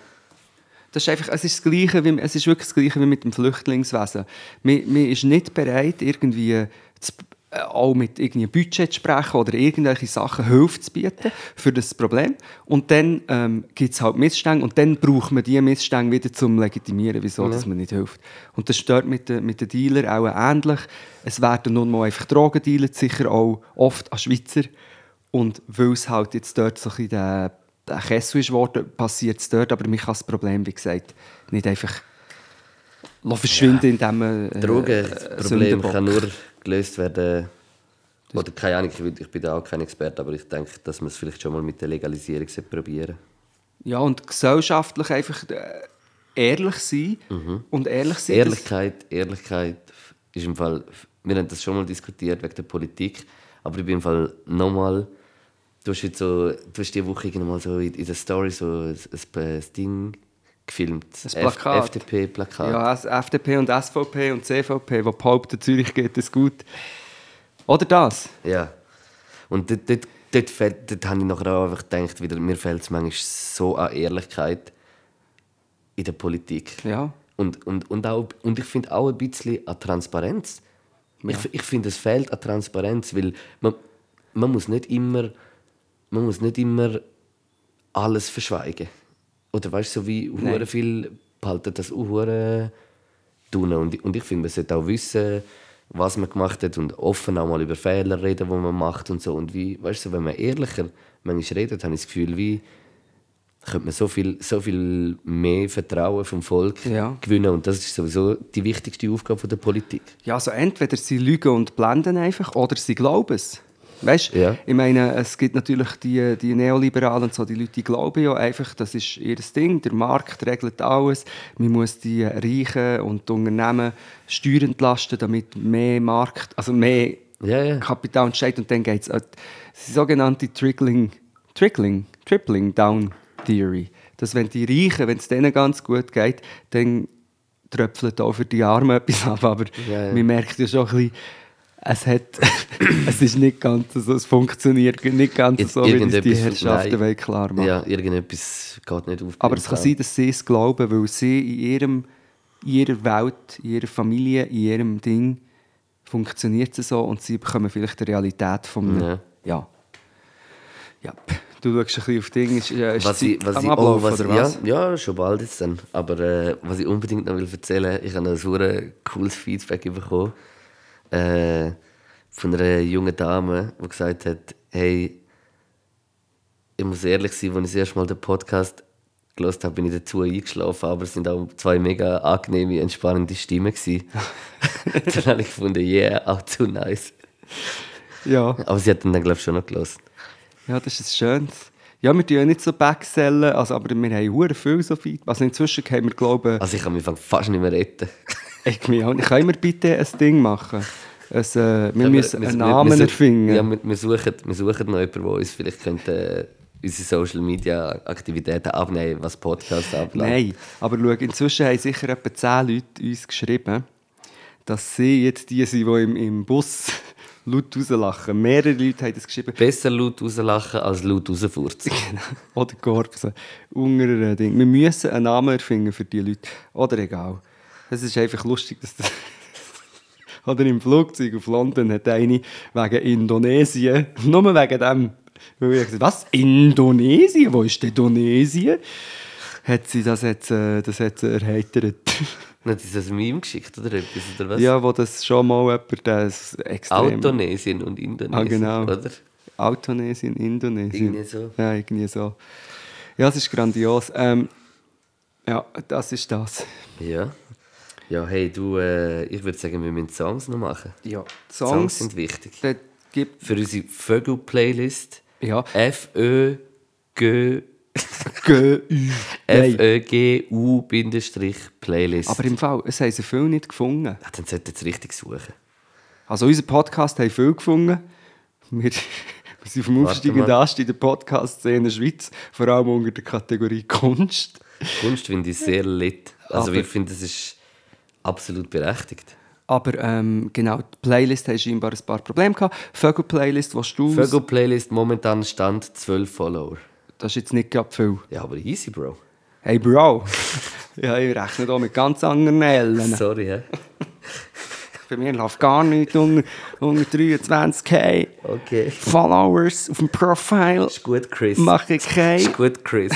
Das ist einfach, es ist das Gleiche, wie, es ist wirklich das Gleiche wie mit dem Flüchtlingswesen. Man, man ist nicht bereit, irgendwie zu, auch mit irgendwie Budget zu sprechen oder irgendwelche Sachen Hilfe zu bieten für das Problem. Und dann ähm, gibt es halt Missstände und dann braucht man diese Missstände wieder zum Legitimieren, wieso dass man nicht hilft. Und das stört mit den, mit den Dealern auch ähnlich. Es werden nun mal einfach Drogen dealen, sicher auch oft an Schweizer. Und weil es halt jetzt dort so ein bisschen der, der Kessel ist worden, passiert es dort. Aber mich kann das Problem, wie gesagt, nicht einfach verschwinden, indem man... Äh, Drogenproblem Sündenbock- kann nur gelöst werden. Oder keine Ahnung, ich, bin da auch kein Experte, aber ich denke, dass man es vielleicht schon mal mit der Legalisierung sollte probieren Ja, und gesellschaftlich einfach äh, ehrlich sein. Und ehrlich sein... Ehrlichkeit, Ehrlichkeit ist im Fall. Wir haben das schon mal diskutiert wegen der Politik, aber ich bin im Fall nochmal. Du hast jetzt so, du hast diese Woche irgendwann mal so in, in der Story so ein, ein, ein Ding gefilmt. Ein Plakat. FDP-Plakat. Ja, FDP und SVP und CVP, die behaupten, Zürich geht es gut. Oder das? Ja. Und dort, dort, dort, fällt, dort habe ich nachher auch einfach gedacht, wieder, mir fehlt es manchmal so an Ehrlichkeit in der Politik. Ja. Und, und, und, auch, und ich finde auch ein bisschen an Transparenz. Ich, ich finde, es fehlt an Transparenz, weil man, man, muss nicht immer, man muss nicht immer alles verschweigen. Oder weißt du, so wie hure viel behalten das auch hure tun. Und, und ich finde, man sollte auch wissen, was man gemacht hat und offen auch mal über Fehler reden, die man macht und so. Und wie, weißt du, wenn man ehrlicher manchmal redet, habe ich das Gefühl, wie könnte man so viel, so viel mehr Vertrauen vom Volk Ja. gewinnen. Und das ist sowieso die wichtigste Aufgabe der Politik. Ja, also entweder sie lügen und blenden einfach oder sie glauben es. Weißt du, Ja. ich meine, es gibt natürlich die, die Neoliberalen und so, die Leute die glauben ja einfach, das ist ihr Ding, der Markt regelt alles. Man muss die Reichen und die Unternehmen Steuern entlasten, damit mehr Markt, also mehr Ja, ja. Kapital entsteht und dann geht es die sogenannte Trickling, Trickling, Tripling Down Theory. Dass wenn die Reichen, wenn es denen ganz gut geht, dann tröpfelt auch für die Armen etwas ab. Aber ja. man merkt ja schon ein bisschen, es, hat, *coughs* es ist nicht ganz so, es funktioniert nicht ganz Jetzt so, wie das die Herrschaften nein. klar machen. Ja, irgendetwas geht nicht auf. Aber es kann sein, dass sie es glauben, weil sie in, ihrem, in ihrer Welt, in ihrer Familie, in ihrem Ding funktioniert es so und sie bekommen vielleicht die Realität von Ja. ja. ja. Du schaust ein bisschen auf Dinge, ist, äh, ist Was ich, was ich, Ablauf, oh, was, oder was? Ja, ja, schon bald jetzt dann. Aber äh, was ich unbedingt noch will erzählen ich habe ein super cooles Feedback bekommen äh, von einer jungen Dame, die gesagt hat, hey, ich muss ehrlich sein, als ich das erste Mal den Podcast gelesen habe, bin ich dazu eingeschlafen, aber es sind auch zwei mega angenehme, entspannende Stimmen *laughs* dann habe ich gefunden, yeah, auch zu nice. Ja. Aber sie hat dann, glaube ich, schon noch gelesen. ja, das ist schön. Ja, wir tun ja nicht so backsellen, also, aber wir haben hure viel so Feedback. Also inzwischen haben wir, glaube ich, Also ich kann mich fast nicht mehr retten. Ich. Können wir bitte ein Ding machen? Es, äh, wir Ja, müssen wir- einen wir- Namen wir- erfinden. Ja, wir, wir, suchen, wir suchen noch jemanden, der uns vielleicht könnte, äh, unsere Social Media Aktivitäten abnehmen, was Podcasts abläuft. Nein, aber schau, inzwischen haben sicher etwa 10 Leute uns geschrieben, dass sie jetzt die sind, die im, im Bus *laughs* laut rauslachen. Mehrere Leute haben das geschrieben. Besser laut rauslachen als laut rausfurzen. *laughs* Oder Korpsen. Unter einem Ding. Wir müssen einen Namen erfinden für die Leute. Oder egal. Es ist einfach lustig, dass das *laughs* Oder im Flugzeug auf London hat eine wegen Indonesien, *laughs* nur wegen dem, weil ich gesagt was? Indonesien? Wo ist Indonesien? Hat sie das jetzt, äh, das sie erheitert. *laughs* Hat sie das Meme geschickt oder etwas? Oder was? ja, wo das schon mal jemand das extrem... Autonesien und Indonesien. Ah, genau. Oder? Autonesien, Indonesien. Irgendwie so. Ja, irgendwie so. Ja, es ist grandios. Ähm, ja, das ist das. Ja. Ja, hey, du, äh, ich würde sagen, wir müssen Songs noch machen. Ja, Songs, Songs, sind wichtig. gibt Für unsere Vögel-Playlist. ja F-Ö-G... F-Ö-G-U-Playlist. Aber im Fall, es haben sie viel nicht gefunden. Ja, dann sollten sie richtig suchen. Also unser Podcast haben viel gefunden. Wir, *laughs* wir sind vom aufsteigenden. Ast in der Podcast-Szene Schweiz, vor allem unter der Kategorie Kunst. Kunst finde ich sehr lit. Also Aber- ich finde, das ist absolut berechtigt. Aber ähm, genau, die Playlist hat scheinbar ein paar Probleme gehabt. Vögel-Playlist, was du... Vögel-Playlist momentan Stand 12 Follower. Das ist jetzt nicht gerade viel. Ja, aber easy, Bro. Hey Bro, *laughs* ja, ich rechne hier mit ganz anderen Ellen. Sorry, hä? *laughs* Bei mir läuft gar nicht unter, unter 23k Okay. Followers auf dem Profile. Ist gut, Chris. Mache ich kein. Ist gut, Chris.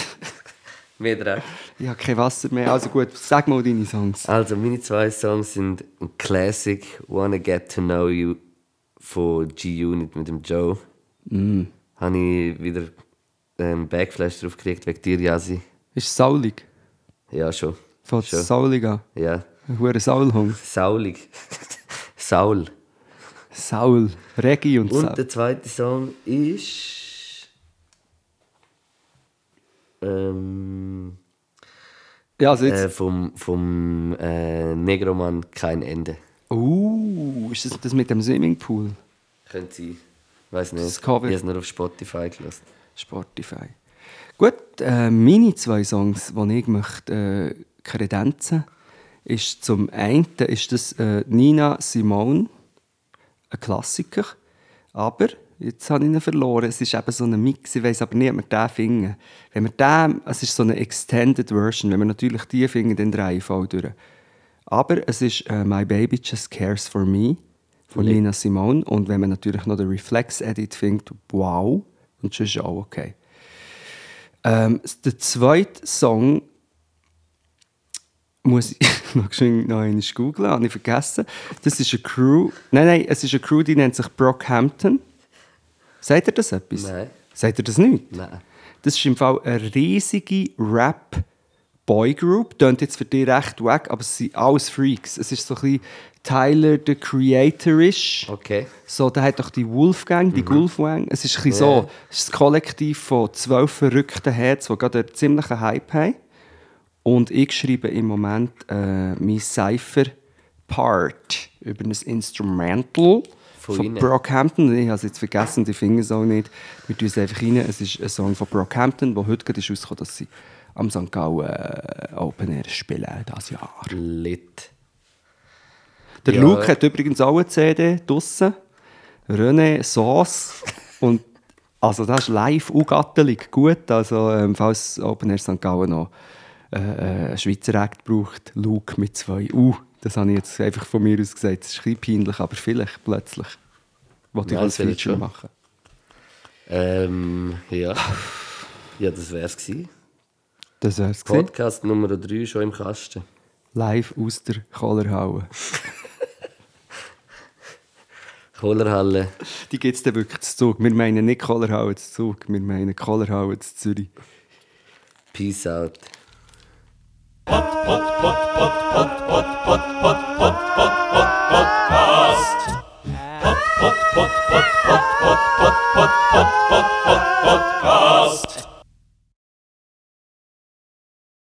*laughs* Mehr dran. Ich habe kein Wasser mehr. Also gut, sag mal deine Songs. Also, meine zwei Songs sind ein Classic Wanna Get to Know You von G-Unit mit dem Joe. Mm. Habe ich wieder einen Backflash drauf gekriegt wegen dir, Yasi. Ist es saulig? Ja, schon. Von Schon. saulig an. Ja. Hoher Saulhung. Saulig. *laughs* Saul. Saul. Regi und, Und Saul. der zweite Song ist. Ähm, Ja, also jetzt. äh, vom vom äh, Negroman Kein Ende. Uh, ist das das mit dem Swimmingpool? Könnte sein. Weiß nicht. Das. Ich habe es nur auf Spotify gelassen. Spotify. Gut, äh, meine zwei Songs, die ich möchte äh, kredenzen, ist zum einen ist das äh, Nina Simone, ein Klassiker, aber jetzt habe ich ihn verloren. Es ist eben so ein Mix, ich weiß aber nicht, ob wir den finden. Wenn wir den, es ist so eine Extended Version, wenn wir natürlich die finden, dann drehe ich voll durch. Aber es ist äh, My Baby Just Cares For Me von Nina Simone und wenn man natürlich noch den Reflex-Edit findet, wow, und sonst auch okay. Ähm, der zweite Song muss ich *laughs* noch schnell noch einmal googeln, habe ich vergessen. Das ist eine Crew, nein, nein, es ist eine Crew, die nennt sich Brockhampton. Sagt ihr das etwas? Nein. Sagt ihr das nicht? Nein. Das ist im Fall eine riesige Rap-Boy-Group. Tönt jetzt für dich recht wack, aber es sind alles Freaks. Es ist so ein bisschen Tyler, the Creator-ish. Okay. So, der hat doch die Wolfgang, die Wolfgang. Es ist ein bisschen Ja. so, es ist das Kollektiv von zwölf verrückten Heads, die gerade einen ziemlichen Hype haben. Und ich schreibe im Moment äh, mein Cypher-Part über ein Instrumental Von von? Brockhampton. Ich habe es jetzt vergessen, finde es auch nicht. Wir tun es einfach rein. Es ist ein Song von Brockhampton, der heute gerade ist rausgekommen dass sie am St. Gallen äh, Open Air spielen dieses Jahr. Lit. Der Ja. Luke hat übrigens auch eine CD draussen. René Sauce. Und also das ist live ungattelig gut. Also ähm, falls Open Air St. Gallen noch äh, äh, einen Schweizer Act braucht, Luke mit zwei U. Das habe ich jetzt einfach von mir aus gesagt. Das ist ein bisschen peinlich, aber vielleicht plötzlich. Wollte ich Ja, als Feature schon. machen. Ähm, ja. Ja, das wär's gewesen. Das wär's gewesen. Podcast Nummer 3 schon im Kasten. Live aus der Kollerhalle. *laughs* Kohlerhalle. Die gibt es dann wirklich zu Zug. Wir meinen nicht Kollerhalle zu Zug, wir meinen Kollerhalle zu Zürich. Peace out. Podcast. Podcast.